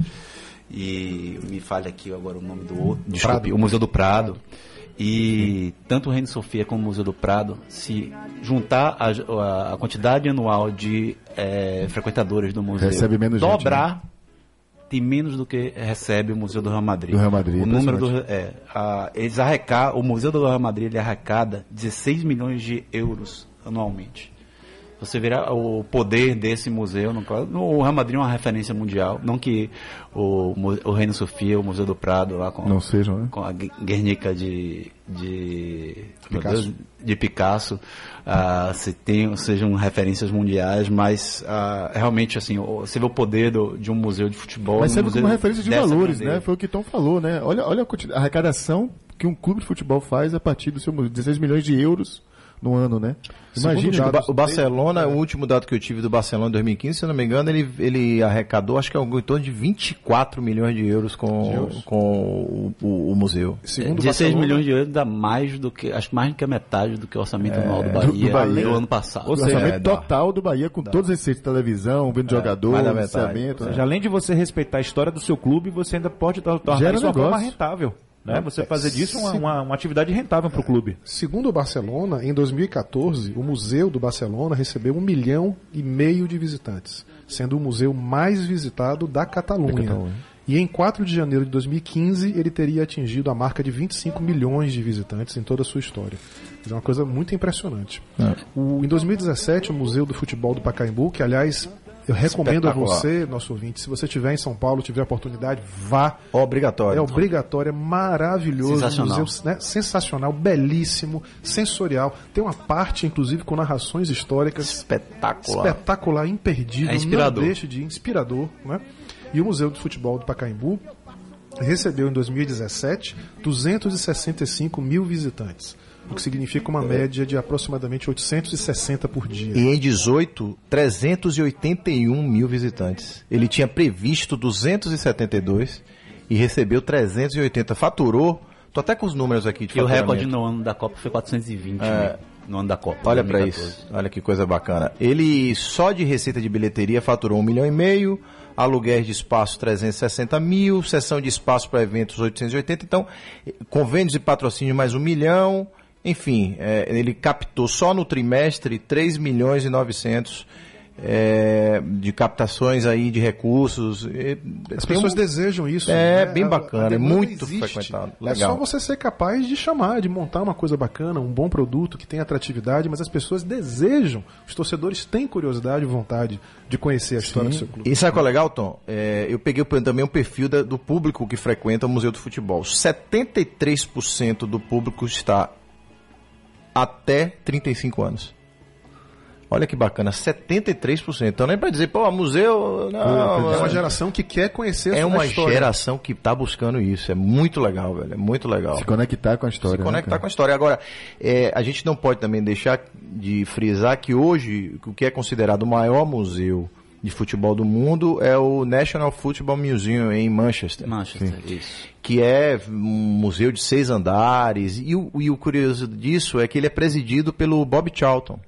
e me falha aqui agora o nome do outro, desculpe, o Museu do Prado. E tanto o Reino Sofia como o Museu do Prado, se juntar a, a- quantidade anual de eh, frequentadores do museu, menos gente, né? dobrar, tem menos do que recebe o Museu do Real Madrid. Do Real Madrid, o número do, é, a, eles arrecadam, o Museu do Real Madrid ele arrecada 16 milhões de euros anualmente. Você verá o poder desse museu. No, o Real Madrid é uma referência mundial. Não que o, o Reino Sofia, o Museu do Prado, lá com, Não sejam, né? com a Gu- Guernica de, de Picasso. Deus, de Picasso, ah, se tem, sejam referências mundiais, mas ah, realmente assim, você vê o poder do- de um museu de futebol. Mas um serve museu como referência de valores, né? Foi o que Tom falou, né? Olha, olha a a arrecadação que um clube de futebol faz a partir do seu museu, 16 milhões de euros no ano, né? Imagina, Segundo O, Ba- o Barcelona, o último dado que eu tive do Barcelona em 2015, se eu não me engano, ele, ele arrecadou acho que algo em torno de 24 milhões de euros com, com o, o- o museu. Segundo o 16 Barcelona, milhões de euros dá mais do que, acho que mais do que a metade do que o orçamento anual do Bahia, do Bahia. ano passado. o orçamento É, dá. total do Bahia, com todos esses de televisão, vendo jogador, da metade. licenciamento, Ou né? seja, além de você respeitar a história do seu clube, você ainda pode tor- tornar Gera isso uma forma rentável. Né? Você fazer disso uma, uma, uma atividade rentável para o clube. Segundo o Barcelona, em 2014, o Museu do Barcelona recebeu um milhão e meio de visitantes, sendo o museu mais visitado da Catalunha. Catalunha. E em 4 de janeiro de 2015, ele teria atingido a marca de 25 milhões de visitantes em toda a sua história. É uma coisa muito impressionante. O- em 2017, o Museu do Futebol do Pacaembu, que aliás eu recomendo a você, nosso ouvinte, se você estiver em São Paulo, tiver a oportunidade, vá. Obrigatório. É obrigatório, é maravilhoso. Sensacional. Um museu né, sensacional, belíssimo, sensorial. Tem uma parte, inclusive, com narrações históricas Espetacular. espetacular, imperdível, É inspirador. não deixe de ir, inspirador. Né? E o Museu do Futebol do Pacaembu recebeu em 2017 265 mil visitantes, o que significa uma média de aproximadamente 860 por dia. E em 18, 381 mil visitantes. Ele tinha previsto 272 e recebeu 380. Faturou, tô até com os números aqui de E o recorde no ano da Copa foi 420 né? no ano da Copa. Olha pra 2014. isso, olha que coisa bacana. Ele só de receita de bilheteria faturou um milhão e meio, aluguéis de espaço 360 mil, sessão de espaço para eventos 880, então convênios e patrocínio mais um milhão, enfim, é, ele captou só no trimestre 3 milhões e 900 é, de captações aí de recursos. As tem pessoas um- desejam isso. É, né? bem bacana, é muito existe. frequentado. É Legal. só você ser capaz de chamar, de montar uma coisa bacana, um bom produto que tem atratividade, mas as pessoas desejam, os torcedores têm curiosidade e vontade de conhecer a história do seu clube. E sabe qual é legal, Tom? É, eu peguei também o perfil da- do público que frequenta o Museu do Futebol. 73% do público está até 35 anos. Olha que bacana, 73%. Então nem para dizer, pô, museu. Não, É uma geração que quer conhecer a é uma história. geração que está buscando isso. É muito legal, velho. É muito legal. Se conectar com a história. se né, conectar cara? com a história. Agora, é, a gente não pode também deixar de frisar que hoje o que é considerado o maior museu de futebol do mundo é o National Football Museum em Manchester, Manchester, isso. que é um museu de seis andares. E o, e o curioso disso é que ele é presidido pelo Bob Charlton.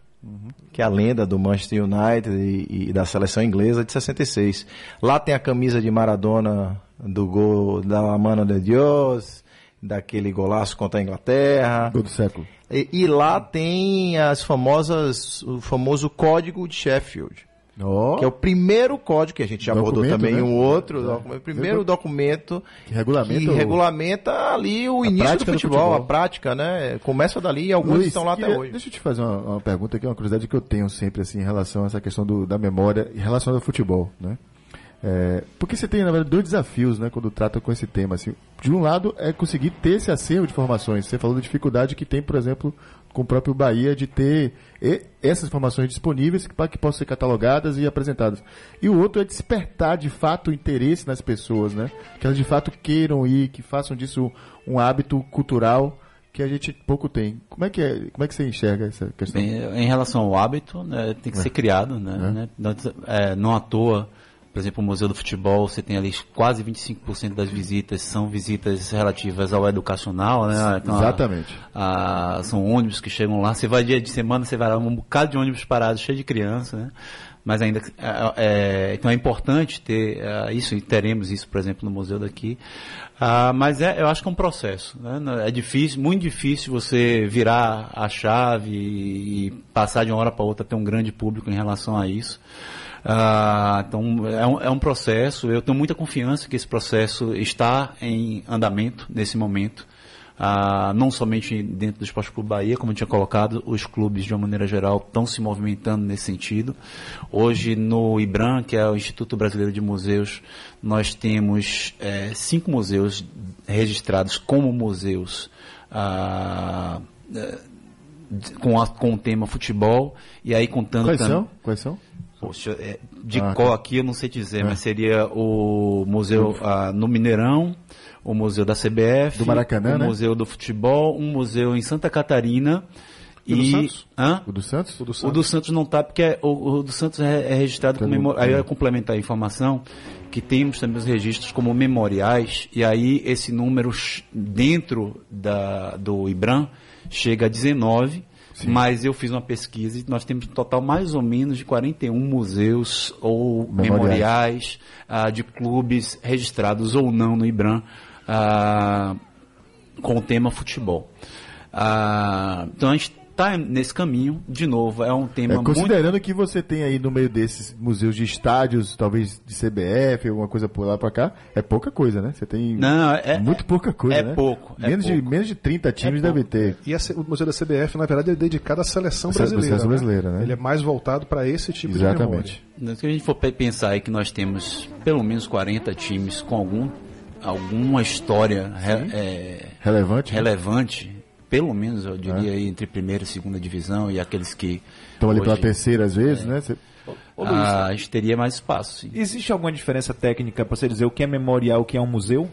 Que é a lenda do Manchester United e, e da seleção inglesa de 66. Lá tem a camisa de Maradona do gol da Mano de Dios, daquele golaço contra a Inglaterra. Gol do século. E, e lá tem as famosas, o famoso código de Sheffield, Ó, que é o primeiro código que a gente já abordou Documento, também né? um outro, É. documento- o primeiro documento Que regulamenta que regulamenta ali o início do prática do futebol, futebol. a prática, né? Começa dali e alguns Luiz, estão lá até hoje. Deixa eu te fazer uma, uma pergunta que é uma curiosidade que eu tenho sempre assim em relação a essa questão do- da memória em relação ao futebol, né? É, porque você tem, na verdade, dois desafios, né, quando trata com esse tema, assim. De um lado, é conseguir ter esse acervo de informações. Você falou da dificuldade que tem, por exemplo, com o próprio Bahia, de ter essas informações disponíveis para que possam ser catalogadas e apresentadas. E o outro é despertar, de fato, o interesse nas pessoas, né? Que elas, de fato, queiram ir, que façam disso um hábito cultural que a gente pouco tem. Como é que, é, como é que você enxerga essa questão? Bem, em relação ao hábito, né, tem que ser criado, né, né? Não, é, não à toa, por exemplo, o Museu do Futebol, você tem ali quase 25% das visitas são visitas relativas ao educacional, né? Então, a- Exatamente. a- são ônibus que chegam lá. Você vai dia de semana, você vai lá um bocado de ônibus parados, cheio de criança, né? Mas ainda é, é, então é importante ter é, isso e teremos isso, por exemplo, no museu daqui. Ah, mas é, eu acho que é um processo. Né? É difícil, muito difícil você virar a chave e, e passar de uma hora para outra ter um grande público em relação a isso. Ah, então é um, é um processo. Eu tenho muita confiança que esse processo está em andamento nesse momento. Ah, não somente dentro do Esporte Clube Bahia, como eu tinha colocado, os clubes de uma maneira geral estão se movimentando nesse sentido. Hoje no IBRAM, que é o Instituto Brasileiro de Museus, nós temos eh, cinco museus registrados como museus ah, eh, com, a- com o tema futebol e aí contando Quais são? Quais são? Poxa, é, de Ah, qual tá. aqui eu não sei dizer, mas seria o museu ah, no Mineirão, o museu da CBF, Do Maracanã, o né? museu do futebol, um museu em Santa Catarina E do e Santos? Hã? O do Santos? O do O Santos. do Santos não tá, porque é- o, o do Santos é, é registrado como Pelo- memorial. Aí eu ia complementar a informação que temos também os registros como memoriais, e aí esse número dentro da, do IBRAM chega a 19, mas eu fiz uma pesquisa e nós temos um total mais ou menos de 41 museus ou Memoriais. memoriais, ah, de clubes registrados ou não no IBRAM ah, com o tema futebol. Ah, então a gente está nesse caminho, de novo, é um tema É, muito considerando que você tem aí no meio desses museus de estádios, talvez de CBF, alguma coisa por lá pra cá, é pouca coisa, né? Você tem Não, é- muito pouca coisa, é né? pouco, é menos, De, pouco. menos de 30 times deve ter. E a o Museu da CBF, na verdade, é dedicado à seleção À brasileira. seleção brasileira, né? Ele é mais voltado para esse tipo de memória. Exatamente. Se a gente for pe- pensar aí que nós temos pelo menos 40 times com algum, alguma história re- é, Relevante? né? relevante, pelo menos eu diria aí entre primeira e segunda divisão e aqueles que Estão ali pela terceira às É. vezes, né? Você- ah, a gente teria mais espaço. Sim. Existe alguma diferença técnica para você dizer o que é memorial, o que é um museu?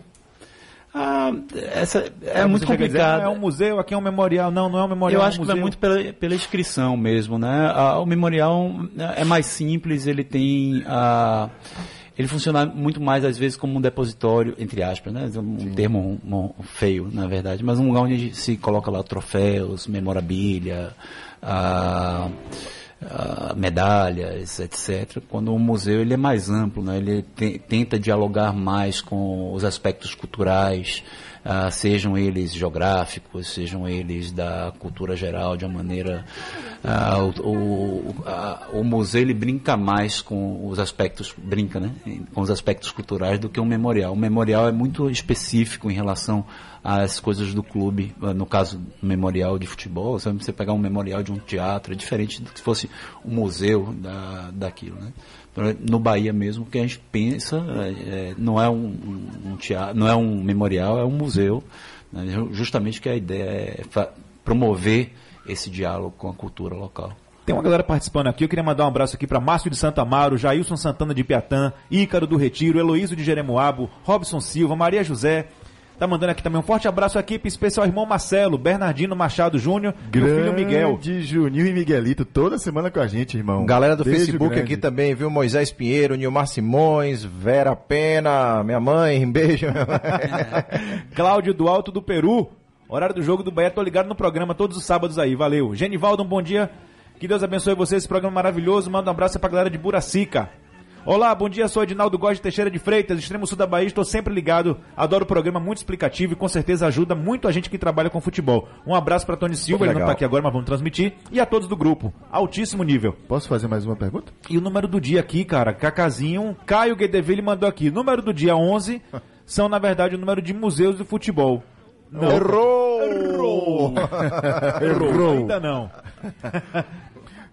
Ah, essa é, Aí muito e complicado. "Ah, É um museu, aqui é um memorial. Não, não é um memorial. Eu é um acho que vai muito pela, pela inscrição mesmo, né? Ah, o memorial é mais simples, ele tem. ah, ele funciona muito mais, às vezes, como um depositório, entre aspas, né? Um termo um- um feio, na verdade, mas um lugar onde se coloca lá troféus, memorabilia, ah, ah, medalhas, etc. Quando o museu ele é mais amplo, né? ele te- tenta dialogar mais com os aspectos culturais, ah, sejam eles geográficos, sejam eles da cultura geral, de uma maneira. ah, o, o, a- o museu ele brinca mais com os aspectos, brinca, né? Com os aspectos culturais do que um memorial. O memorial é muito específico em relação às coisas do clube, ah, no caso, memorial de futebol, sabe? você pegar um memorial de um teatro, é diferente do que se fosse um museu da, daquilo, né? Então, No Bahia mesmo, o que a gente pensa é, é, não é um, um teatro, não é um memorial, é um museu, né? Ju- justamente que a ideia é promover esse diálogo com a cultura local. Tem uma galera participando aqui. Eu queria mandar um abraço aqui para Márcio de Santa Amaro, Jailson Santana de Piatã, Ícaro do Retiro, Heloísio de Jeremoabo, Robson Silva, Maria José. Tá mandando aqui também um forte abraço à equipe especial irmão Marcelo, Bernardino Machado Júnior e o filho Miguel. Grande Juninho e Miguelito, toda semana com a gente, irmão. Galera do Beijo Facebook grande. aqui também, viu? Moisés Pinheiro, Nilmar Simões, Vera Pena, minha mãe, um beijo. minha mãe. Cláudio do Alto do Peru. Horário do jogo do Bahia, tô ligado no programa todos os sábados aí. Valeu. Genivaldo, um bom dia. Que Deus abençoe você, esse programa maravilhoso. Manda um abraço pra galera de Buracica. Olá, bom dia, sou Edinaldo Góes de Teixeira de Freitas, extremo sul da Bahia, estou sempre ligado, adoro o programa, muito explicativo e com certeza ajuda muito a gente que trabalha com futebol. Um abraço pra Tony Silva, ele não legal. tá aqui agora, mas vamos transmitir, e a todos do grupo, altíssimo nível. Posso fazer mais uma pergunta? E o número do dia aqui, cara, Cacazinho, Caio Guedeville mandou aqui, número do dia 11 são na verdade o número de museus de futebol. Não. Errou! Errou. Errou. Ainda não.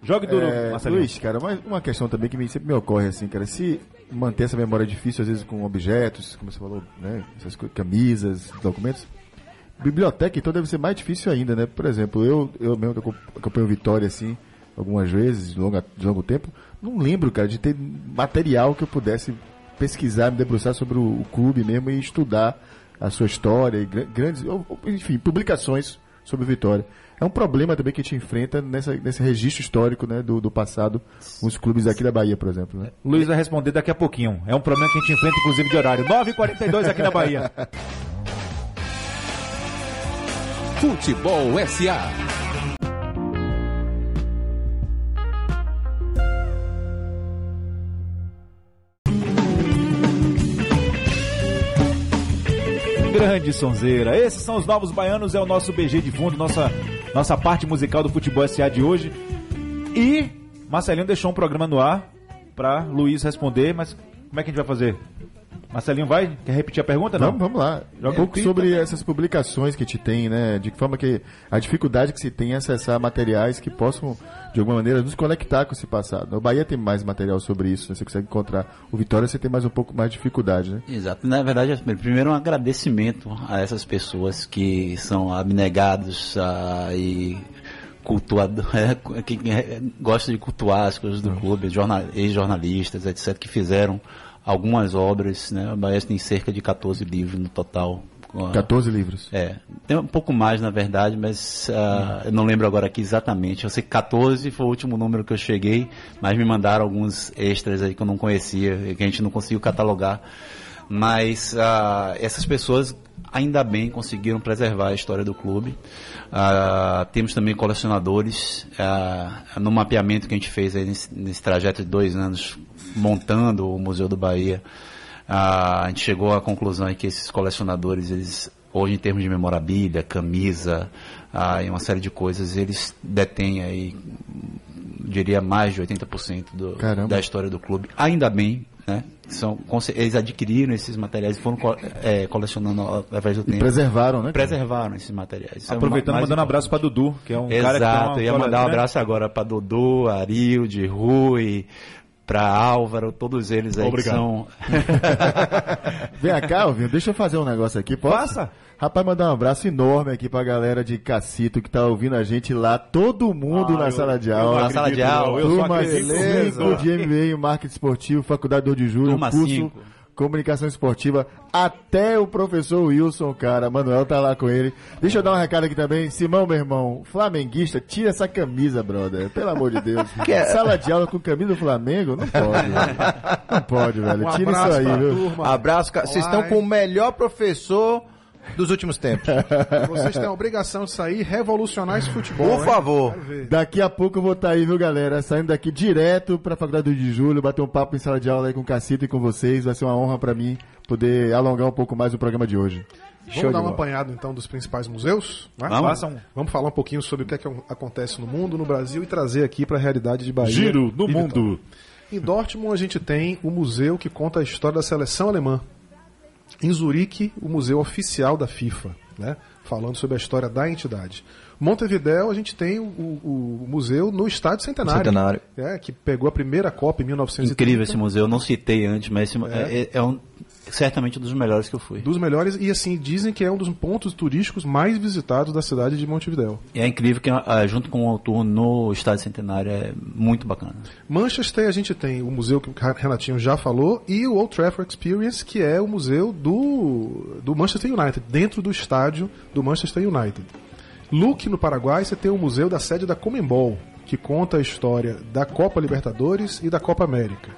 Jogue duro, É. Luiz, cara, uma, uma questão também que me- sempre me ocorre, assim, cara, se manter essa memória difícil, às vezes com objetos, como você falou, né, essas camisas, documentos, biblioteca então deve ser mais difícil ainda, né? Por exemplo, eu, eu mesmo que acom- acompanho Vitória, assim, algumas vezes, de, longa, de longo tempo, não lembro, cara, de ter material que eu pudesse pesquisar, me debruçar sobre o, o clube mesmo e estudar a sua história, e gra- grandes, enfim, publicações sobre Vitória. É um problema também que a gente enfrenta nessa, nesse registro histórico né, do, do passado, os clubes aqui da Bahia, por exemplo. Né? Luiz vai responder daqui a pouquinho. É um problema que a gente enfrenta, inclusive, de horário. 9h42 aqui na Bahia. Futebol SA. Grande sonzeira. Esses são os novos baianos, é o nosso BG de fundo, nossa, nossa parte musical do Futebol SA de hoje. E Marcelinho deixou um programa no ar para Luiz responder, mas como é que a gente vai fazer? Marcelinho vai? Quer repetir a pergunta? Não. Vamos, vamos lá. Um pouco sobre essas publicações que a gente tem, né? De que forma que a dificuldade que se tem em acessar materiais que possam, de alguma maneira, nos conectar com esse passado. O Bahia tem mais material sobre isso, né? Você consegue encontrar. O Vitória você tem mais um pouco mais de dificuldade, né? Exato. Na verdade, primeiro um agradecimento a essas pessoas que são abnegados ah, e cultuado, é, que é, gostam de cultuar as coisas do clube, jornal, ex-jornalistas, etc., que fizeram algumas obras. Né? O Bahia tem cerca de 14 livros no total. Ah, 14 livros. É, tem um pouco mais na verdade, mas ah, eu não lembro agora aqui exatamente. Eu sei que 14 foi o último número que eu cheguei, mas me mandaram alguns extras aí que eu não conhecia que a gente não conseguiu catalogar. Mas ah, essas pessoas ainda bem conseguiram preservar a história do clube. Ah, temos também colecionadores ah, no mapeamento que a gente fez aí nesse, nesse trajeto de dois anos montando o Museu do Bahia. A gente chegou à conclusão que esses colecionadores, eles hoje em termos de memorabilia, camisa ah, e uma série de coisas, eles detêm aí, diria, mais de 80% do, Caramba. da história do clube. Ainda bem, né? São, eles adquiriram esses materiais e foram eh, colecionando através do E tempo. preservaram, né? Preservaram esses materiais. Isso é Aproveitando, mais mandando um abraço para Dudu, que é um Exato, cara que uma ia mandar um né? abraço agora para Dodô, Arilde, Rui, para Álvaro, todos eles aí Obrigado. que são. Vem cá, Alvinho, deixa eu fazer um negócio aqui, posso? Faça. Rapaz, mandar um abraço enorme aqui pra galera de Cacito que tá ouvindo a gente lá, todo mundo Ah, na eu- sala de aula. Na sala de aula. Turma acredito. 5 de MBA Marketing Esportivo, Faculdade 2 de Julho, Turma curso cinco. Comunicação Esportiva, até o professor Wilson, cara, Manuel tá lá com ele. Deixa eu dar um recado aqui também. Simão, meu irmão, flamenguista, tira essa camisa, brother. Pelo amor de Deus. é? Sala de aula com camisa do Flamengo? Não pode, velho. Não pode, velho. Um Tira isso aí, viu? turma. Abraço, cara. Vocês estão com o melhor professor dos últimos tempos. Vocês têm a obrigação de sair e revolucionar esse futebol. Por favor. Daqui a pouco eu vou estar aí, viu, galera? Saindo daqui direto pra Faculdade de Julho, bater um papo em sala de aula aí com o Cacito e com vocês. Vai ser uma honra pra mim poder alongar um pouco mais o programa de hoje. Vamos de dar um apanhado então dos principais museus? né? Vamos. Vamos falar um pouquinho sobre o que, é que acontece no mundo, no Brasil e trazer aqui para a realidade de Bahia. Giro no e mundo. Vitória. Em Dortmund a gente tem o museu que conta a história da seleção alemã. Em Zurique, o museu oficial da FIFA, né? falando sobre a história da entidade. Montevideo, a gente tem o, o- o museu no Estádio Centenário, Centenário. é, que pegou a primeira Copa em 1930. Incrível esse museu, eu não citei antes, mas esse, é, é um, certamente um dos melhores que eu fui. Dos melhores, e assim, dizem que é um dos pontos turísticos mais visitados da cidade de Montevideo. E é incrível que, ah, junto com o tour no Estádio Centenário, é muito bacana. Manchester a gente tem o museu que o Renatinho já falou e o Old Trafford Experience, que é o museu do, do Manchester United, dentro do estádio do Manchester United. Luque, no Paraguai, você tem o museu da sede da Comembol, que conta a história da Copa Libertadores e da Copa América.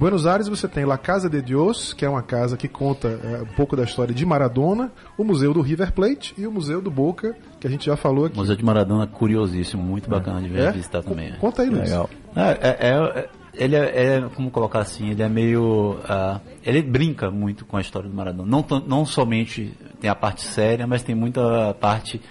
Buenos Aires você tem La Casa de Dios, que é uma casa que conta é, um pouco da história de Maradona, o museu do River Plate e o museu do Boca, que a gente já falou aqui. Museu de Maradona, curiosíssimo, muito bacana de ver, É? visitar também. é. Conta aí, Luiz. Legal. É, é- é- ele é, é, como colocar assim, ele é meio. ah, ele brinca muito com a história do Maradona. Não, não somente tem a parte séria, mas tem muita parte?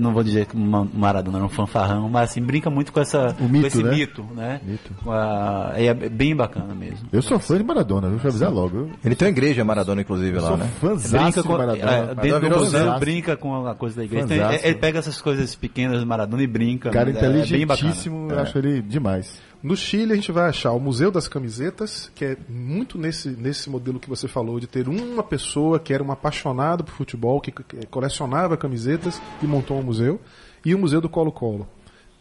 Não vou dizer que o Maradona era um fanfarrão, mas assim, brinca muito com, essa, O mito, com esse né? mito, né? Mito. Com a- é bem bacana mesmo. Eu sou fã de Maradona, eu vou avisar logo. Eu Ele tem uma igreja Maradona, inclusive, lá, sou né? Brinca de com, Maradona. é, dentro do virou museu, fãzaço. brinca com a coisa da igreja. Então, ele, ele pega essas coisas pequenas do Maradona e brinca. Cara né? É bem bacana. inteligentíssimo, eu acho ele demais. No Chile a gente vai achar o Museu das Camisetas, que é muito nesse, nesse modelo que você falou, de ter uma pessoa que era um apaixonado por futebol, que colecionava camisetas e montou um museu, e o Museu do Colo-Colo.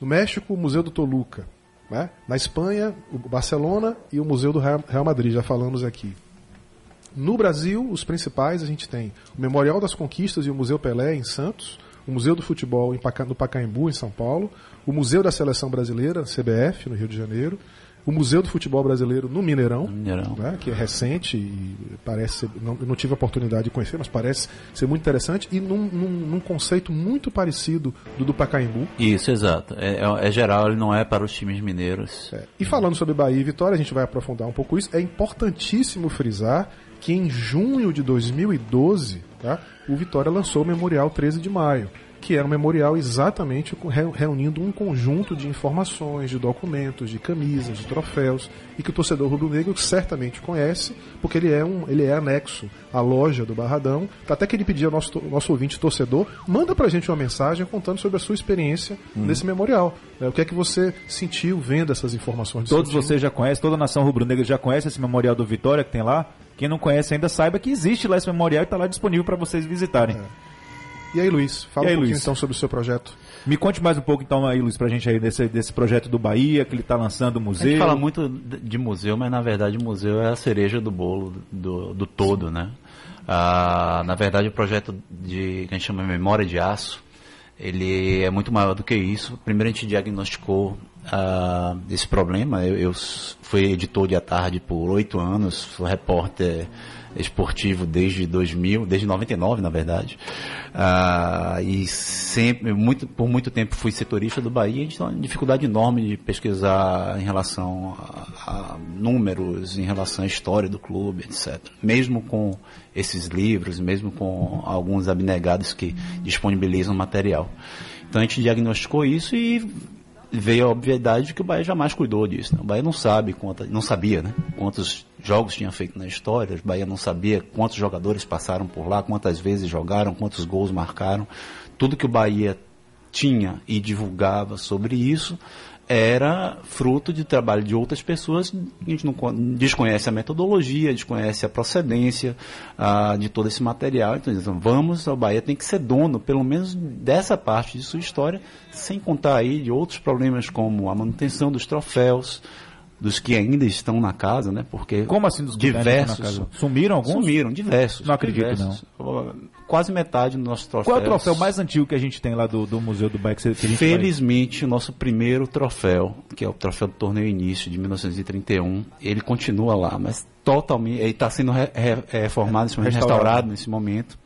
No México, o Museu do Toluca. Né? Na Espanha, o Barcelona e o Museu do Real Madrid, já falamos aqui. No Brasil, os principais a gente tem o Memorial das Conquistas e o Museu Pelé em Santos, o Museu do Futebol no Pacaembu, em São Paulo, o Museu da Seleção Brasileira, CBF, no Rio de Janeiro, o Museu do Futebol Brasileiro no Mineirão, Mineirão. né, que é recente e parece ser, não, não tive a oportunidade de conhecer, mas parece ser muito interessante e num, num- num conceito muito parecido do do Pacaembu. Isso, exato. É, é- é geral, ele não é para os times mineiros. É, E falando sobre Bahia e Vitória, a gente vai aprofundar um pouco isso. É importantíssimo frisar que em junho de 2012, tá, o Vitória lançou o Memorial 13 de Maio, que era um memorial exatamente reunindo um conjunto de informações, de documentos, de camisas, de troféus, e que o torcedor rubro-negro certamente conhece, porque ele é, um, ele é anexo à loja do Barradão. Até que ele pedia ao nosso, nosso ouvinte torcedor, manda pra gente uma mensagem contando sobre a sua experiência nesse memorial. né? O que é que você sentiu vendo essas informações? do Todos vocês já conhecem, toda a nação rubro-negra já conhece esse memorial do Vitória que tem lá. Quem não conhece ainda saiba que existe lá esse memorial e está lá disponível para vocês visitarem. E aí, Luiz, fala aí, um pouquinho Luiz? então sobre o seu projeto. Me conte mais um pouco então aí, Luiz, pra gente aí desse, desse projeto do Bahia, que ele tá lançando o A museu. gente fala muito de museu, mas na verdade o museu é a cereja do bolo do, do todo, né? Ah, na verdade o projeto de que a gente chama Memória de Aço, ele é muito maior do que isso. Primeiro a gente diagnosticou ah, esse problema. Eu, eu fui editor de à tarde por oito anos, fui repórter esportivo desde 2000, desde 99 na verdade. Ah, e sempre, muito, por muito tempo fui setorista do Bahia, a gente tem uma dificuldade enorme de pesquisar em relação a, a números, em relação à história do clube, etc. Mesmo com esses livros, mesmo com alguns abnegados que disponibilizam material. Então a gente diagnosticou isso e veio a obviedade de que o Bahia jamais cuidou disso. né? O Bahia não sabe quanta, não sabia, né? Quantos jogos tinha feito na história. O Bahia não sabia quantos jogadores passaram por lá, quantas vezes jogaram, quantos gols marcaram. Tudo que o Bahia tinha e divulgava sobre isso era fruto de trabalho de outras pessoas. A gente não con- desconhece a metodologia, desconhece a procedência ah, de todo esse material. Então, vamos, o Bahia tem que ser dono, pelo menos dessa parte de sua história, sem contar aí de outros problemas como a manutenção dos troféus, dos que ainda estão na casa, né? Porque Como assim dos que ainda estão na diversos casa? Sumiram alguns? Sumiram, diversos. Não acredito, diversos. Quase metade dos nossos troféus. Qual é o troféu mais antigo que a gente tem lá do, do Museu do Bahia que, Felizmente, o nosso primeiro troféu, que é o troféu do torneio início de 1931, ele continua lá, mas totalmente. Ele está sendo re- re- reformado, nesse momento, Restaurado. restaurado nesse momento.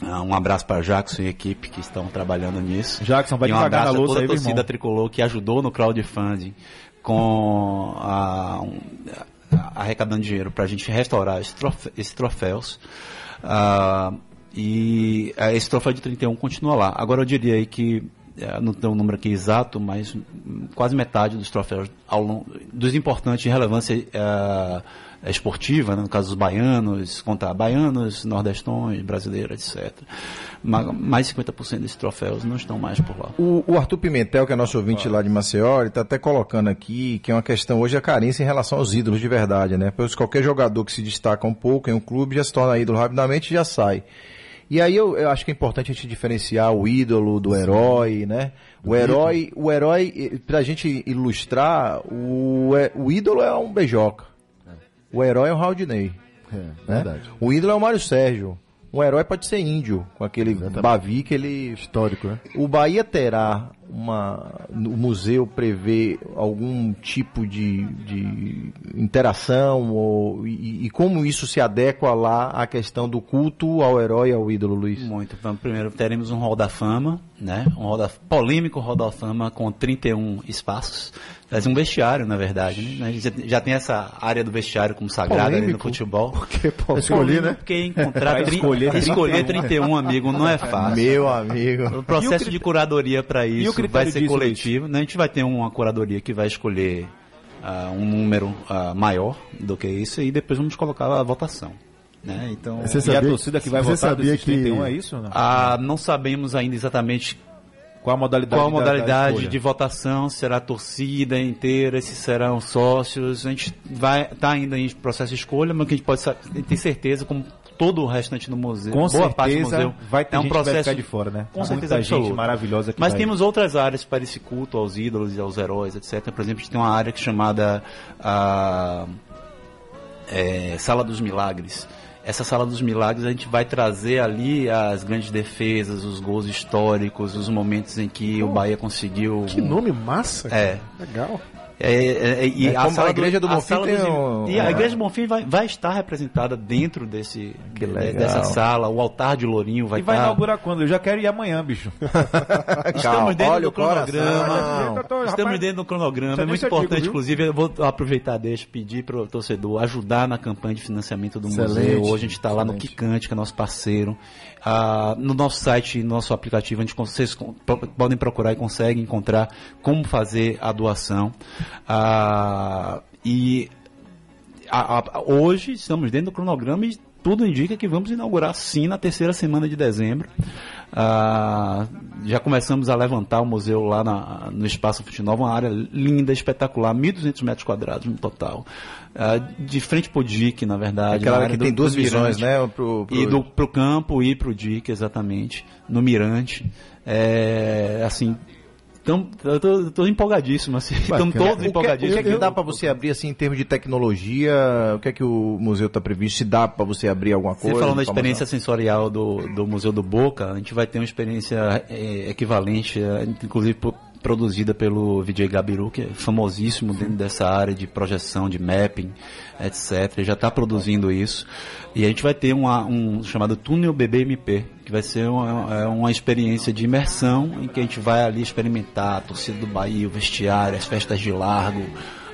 Ah, um abraço para Jackson e equipe que estão trabalhando nisso. Jackson, vai e um devagar na toda aí, a torcida irmão. tricolor que ajudou no crowdfunding com a, um, a- arrecadando dinheiro para a gente restaurar esse trofe- esses troféus. Ah, e ah, esse troféu de 31 continua lá. Agora eu diria aí que eh, não tenho o número aqui exato, mas hum, quase metade dos troféus ao longo, dos importantes de relevância eh, esportiva, né, no caso dos baianos, contar baianos, nordestões, brasileiros, etc. Ma- Mais de 50% desses troféus não estão mais por lá. O, o Arthur Pimentel, que é nosso ouvinte lá de Maceió, ele está até colocando aqui que é uma questão hoje a carência em relação aos ídolos de verdade, né? Pois qualquer jogador que se destaca um pouco em um clube já se torna ídolo rapidamente e já sai. E aí eu, eu acho que é importante a gente diferenciar o ídolo do herói, né? O herói, o herói, eh, pra gente ilustrar, o, o ídolo é um beijoca. O herói é um Raudinei. É, né? verdade. O ídolo é o Mário Sérgio. Um herói pode ser índio, com aquele Bavi que ele Histórico, né? o Bahia terá uma, o museu prevê algum tipo de, de interação ou, e, e como isso se adequa lá à questão do culto ao herói e ao ídolo, Luiz? Muito. Então, primeiro teremos um Hall da Fama, né? Um hall da, polêmico Hall da Fama com 31 espaços. Faz um vestiário, na verdade. Né? Já, já tem essa área do vestiário como sagrada ali no futebol. Por que, Paulo? Escolhi, né? Porque encontrar tri- escolher escolher 31, amigo, não é fácil. Meu amigo. O processo cri- de curadoria para E o isso vai ser disso, coletivo. né? A gente vai ter uma curadoria que vai escolher ah, um número ah, maior do que isso e depois vamos colocar a votação. Né? Então, Você E a sabia- torcida que vai você votar sabia que- 31 é isso? ou Não? ah, não sabemos ainda exatamente Qual a modalidade, qual a da- da modalidade escolha? de votação, será a torcida inteira, se serão sócios. A gente vai tá ainda em processo de escolha, mas que a gente pode ter certeza, como todo o restante do museu, Com boa parte do certeza museu, vai ter é um gente que vai processo ficar de fora, né? Com certeza muita gente maravilhosa Mas vai. temos outras áreas para esse culto aos ídolos e aos heróis, etc. Por exemplo, a gente tem uma área que é chamada a é, Sala dos Milagres. Essa Sala dos Milagres a gente vai trazer ali as grandes defesas, os gols históricos, os momentos em que o Bahia conseguiu. Que um- nome massa. É. Legal. É, é, é, e É como a Igreja do a Bonfim sala tem dos- um- E a é. Igreja do Bonfim vai, vai estar representada dentro desse, dessa sala. O altar de Lourinho vai E vai estar. inaugurar quando? Eu já quero ir amanhã, bicho. Estamos dentro olha do cronograma. Tô- Estamos rapaz, dentro do cronograma. isso é É muito importante, viu? inclusive, eu vou aproveitar deixa pedir para o torcedor ajudar na campanha de financiamento do Excelente, museu. Hoje a gente está lá no. Kikante, que é nosso parceiro. Ah, no nosso site, no nosso aplicativo, a gente, vocês podem procurar e conseguem encontrar como fazer a doação. Ah, e a- a- hoje estamos dentro do cronograma e tudo indica que vamos inaugurar sim na terceira semana de dezembro. Ah, já começamos a levantar o museu lá na- no Espaço Fonte Nova, uma área linda, espetacular, 1.200 metros quadrados no total. Ah, de frente pro DIC, na verdade. Aquela área que área tem do- duas do visões, Mirante. né? Pro, pro- E do, pro campo e pro DIC, exatamente. No Mirante. É, assim, tão, eu tô, eu tô empolgadíssimo, assim. Estamos todos O que, o que empolgadíssimos. é que dá para você abrir assim em termos de tecnologia? O que é que o museu está previsto? Se dá para você abrir alguma Você coisa? falando da experiência mostrar? sensorial do, do Museu do Boca, a gente vai ter uma experiência é, equivalente, é, inclusive pro- produzida pelo VJ Gabiru, que é famosíssimo dentro dessa área de projeção, de mapping, etc. Ele já está produzindo isso. E a gente vai ter uma, um chamado Túnel BBMP, que vai ser uma, é uma experiência de imersão em que a gente vai ali experimentar a torcida do Bahia, o vestiário, as festas de largo,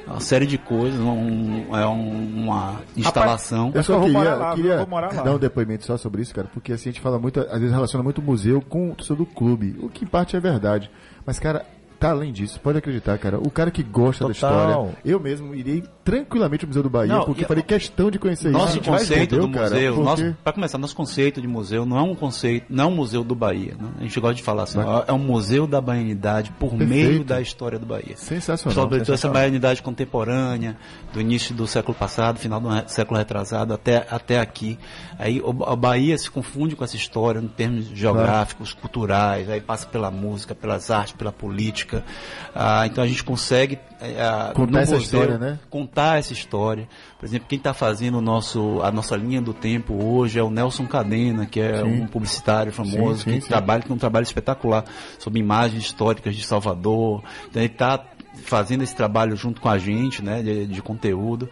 uma série de coisas, um- é um- uma instalação. Eu só eu vou queria, morar lá, queria eu vou morar lá. dar um depoimento só sobre isso, cara, porque assim a gente fala muito, às vezes relaciona muito o museu com o torcedor do clube, o que em parte é verdade. Mas, cara, tá além disso, pode acreditar, cara, o cara que gosta da Total. história, eu mesmo irei tranquilamente ao Museu do Bahia, Não, porque e- farei questão de conhecer isso. Nosso gente vai conceito entender, do cara, museu, porque- nosso, para começar, nosso conceito de museu não é um conceito, não é um museu do Bahia. né? A gente gosta de falar assim, é um museu da baianidade por Perfeito. meio da história do Bahia. Sensacional. Sobre toda essa sensacional. baianidade contemporânea, do início do século passado, final do século retrasado, até, até aqui. Aí o- a Bahia se confunde com essa história em termos geográficos, culturais, aí passa pela música, pelas artes, pela política. Ah, então a gente consegue eh, ah, Contar essa museu, história, né? contar essa história. Por exemplo, quem está fazendo nosso, a nossa linha do tempo hoje é o Nelson Cadena, que é Sim. um publicitário famoso, Sim, sim, que trabalha com um trabalho espetacular sobre imagens históricas de Salvador. Então ele está fazendo esse trabalho junto com a gente, né, de, de conteúdo.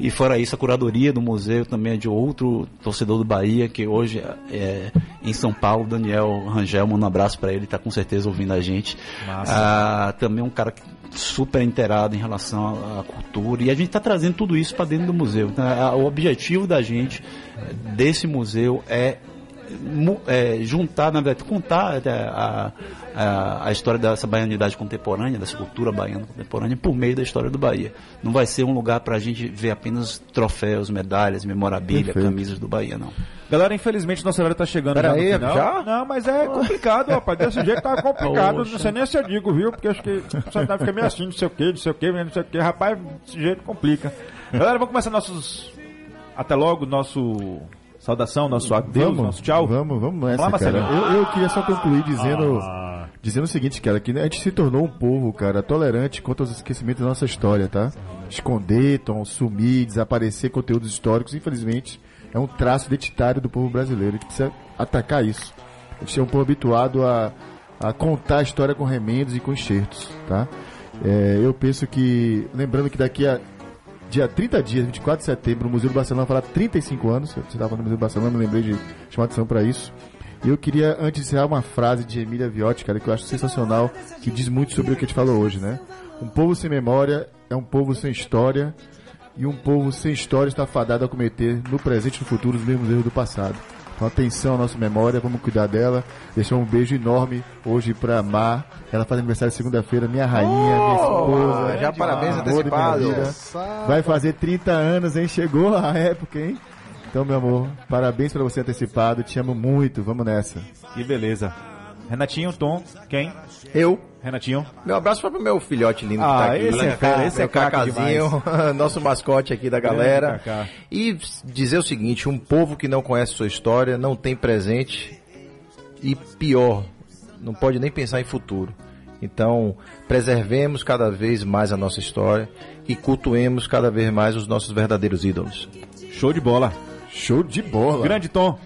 E fora isso, a curadoria do museu também é de outro torcedor do Bahia, que hoje é em São Paulo, Daniel Rangel, manda um abraço para ele, está com certeza ouvindo a gente. Ah, também um cara super inteirado em relação à, cultura. E a gente está trazendo tudo isso para dentro do museu. Então, a- o objetivo da gente, eh, desse museu, é é, juntar, na verdade, contar é, a, a, a história dessa baianidade contemporânea, dessa cultura baiana contemporânea, por meio da história do Bahia. Não vai ser um lugar para a gente ver apenas troféus, medalhas, memorabilia, Perfeito. camisas do Bahia, não. Galera, infelizmente nosso horário tá chegando Pera já no aí, final. já? Não, mas é complicado, rapaz. Desse jeito tá complicado. Poxa. Não sei nem se eu digo, viu? Porque acho que você tá fica meio assim, não sei o que, não sei o que, não sei o que. Rapaz, desse jeito complica. Galera, vamos começar nossos... Até logo, nosso... Saudação, nosso adeus, nosso tchau. Vamos, vamos nessa, Vamos cara. Eu, eu queria só concluir dizendo, Ah. dizendo o seguinte, cara, que a gente se tornou um povo, cara, tolerante contra os esquecimentos da nossa história, tá? Esconder, tom, sumir, desaparecer conteúdos históricos, infelizmente, é um traço identitário do povo brasileiro. A gente precisa atacar isso. A gente é um povo habituado a a contar a história com remendos e com enxertos, tá? É, eu penso que, lembrando que daqui a dia 30 dias, 24 de setembro, o Museu do Barcelona falar 35 anos. Você estava no Museu do Barcelona, me lembrei de chamar atenção para isso. E eu queria, antes de encerrar, uma frase de Emília Viotti, cara, que eu acho sensacional, que diz muito sobre o que a gente falou hoje, né? Um povo sem memória é um povo sem história, e um povo sem história está fadado a cometer, no presente e no futuro, os mesmos erros do passado. Então, atenção à nossa memória, vamos cuidar dela. Deixar um beijo enorme hoje pra Mar. Ela faz aniversário segunda-feira, minha rainha, minha esposa. já parabéns antecipado. Vai fazer 30 anos, hein? Chegou a época, hein? Então, meu amor, parabéns pra você antecipado. Te amo muito. Vamos nessa. Que beleza. Renatinho, Tom, quem? Eu. Renatinho. Meu abraço para o meu filhote lindo Ah, que tá aqui. esse é fera, esse é Cacazinho, nosso mascote aqui da galera. E dizer o seguinte, um povo que não conhece sua história, não tem presente e pior, não pode nem pensar em futuro. Então, preservemos cada vez mais a nossa história e cultuemos cada vez mais os nossos verdadeiros ídolos. Show de bola. Show de bola. Grande Tom.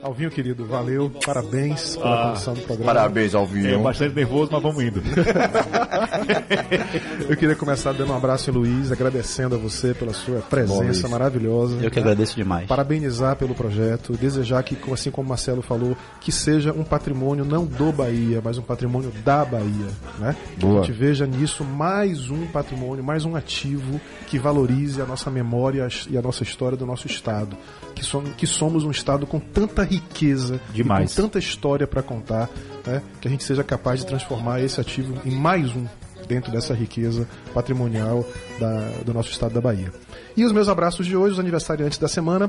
Alvinho, querido, valeu, parabéns pela condução do programa. Parabéns ao É bastante nervoso, mas vamos indo. Eu queria começar dando um abraço em Luiz, agradecendo a você pela sua presença Luiz. maravilhosa. Eu que agradeço demais. Parabenizar pelo projeto, desejar que, assim como o Marcelo falou, que seja um patrimônio não do Bahia, mas um patrimônio da Bahia, né? Que Boa. a gente veja nisso mais um patrimônio, mais um ativo que valorize a nossa memória e a nossa história do nosso estado, que somos, que somos um estado com tanta riqueza, Demais. com tanta história para contar, né? Que a gente seja capaz de transformar esse ativo em mais um dentro dessa riqueza patrimonial da- do nosso estado da Bahia. E os meus abraços de hoje, os aniversariantes da semana.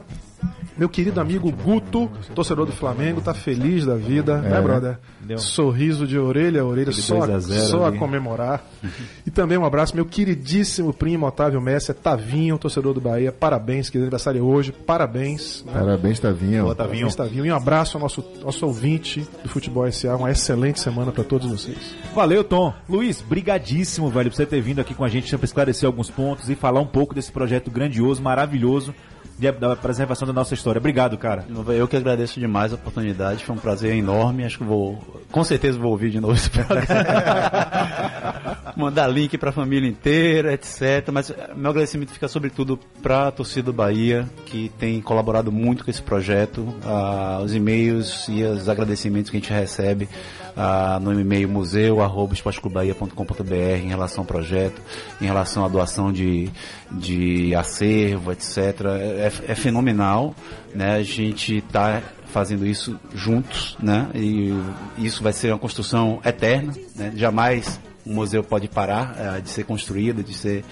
Meu querido amigo Guto, torcedor do Flamengo, tá feliz da vida, né, brother? Deu. Sorriso de orelha a orelha, Aquele só, 2 a 0 só a comemorar. e também um abraço, meu queridíssimo primo Otávio Messi, Tavinho, torcedor do Bahia. Parabéns, que aniversário é hoje, parabéns. né? Parabéns, Tavinho. Boa, Tavinho. Parabéns, Tavinho. E um abraço ao nosso, nosso ouvinte do Futebol SA. Uma excelente semana para todos vocês. Valeu, Tom. Luiz, brigadíssimo, velho, por você ter vindo aqui com a gente para esclarecer alguns pontos e falar um pouco desse projeto grandioso, maravilhoso de- da preservação da nossa história. Obrigado, cara. Eu que agradeço demais a oportunidade, foi um prazer enorme. Acho que vou, com certeza vou ouvir de novo esse programa. Mandar link para a família inteira, etc. Mas meu agradecimento fica sobretudo para a torcida do Bahia, que tem colaborado muito com esse projeto. Ah, os e-mails e os agradecimentos que a gente recebe ah, no e-mail museu.esporteclubahia.com.br em relação ao projeto, em relação à doação de, de acervo, etc. É, é fenomenal, né? A gente está fazendo isso juntos, né? E isso vai ser uma construção eterna, né? Jamais o museu pode parar eh, de ser construído, de ser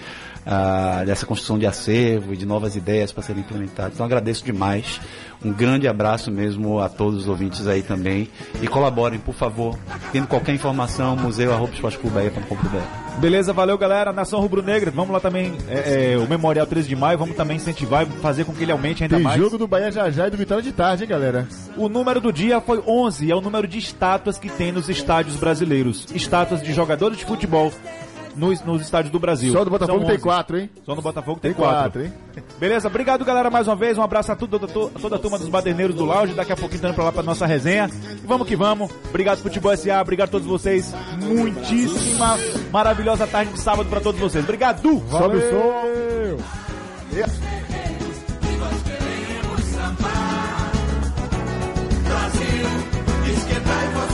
ah, dessa construção de acervo e de novas ideias para serem implementadas. Então agradeço demais. Um grande abraço mesmo a todos os ouvintes aí também. E colaborem, por favor. Tendo qualquer informação, museu.esporteclubahia.com.br. Beleza, valeu, galera. Nação Rubro-Negra, vamos lá também, é, é, o Memorial 13 de Maio, vamos também incentivar e fazer com que ele aumente ainda Tem mais. jogo do Bahia já já e do Vitória de tarde, hein, galera? O número do dia foi 11, é o número de estátuas que tem nos estádios brasileiros. Estátuas de jogadores de futebol nos, nos estádios do Brasil. Só do Botafogo tem quatro, hein? Só no Botafogo tem, tem quatro. quatro. hein? Beleza, obrigado galera mais uma vez. Um abraço a, tudo, a, to, a toda a turma dos Baderneiros do Lounge. Daqui a pouquinho tá dando pra lá pra nossa resenha. E vamos que vamos. Obrigado, Futebol SA. Obrigado a todos vocês. Muitíssima maravilhosa tarde de sábado pra todos vocês. Obrigado! Valeu. Sobe o som! Brasil, esquentai é você.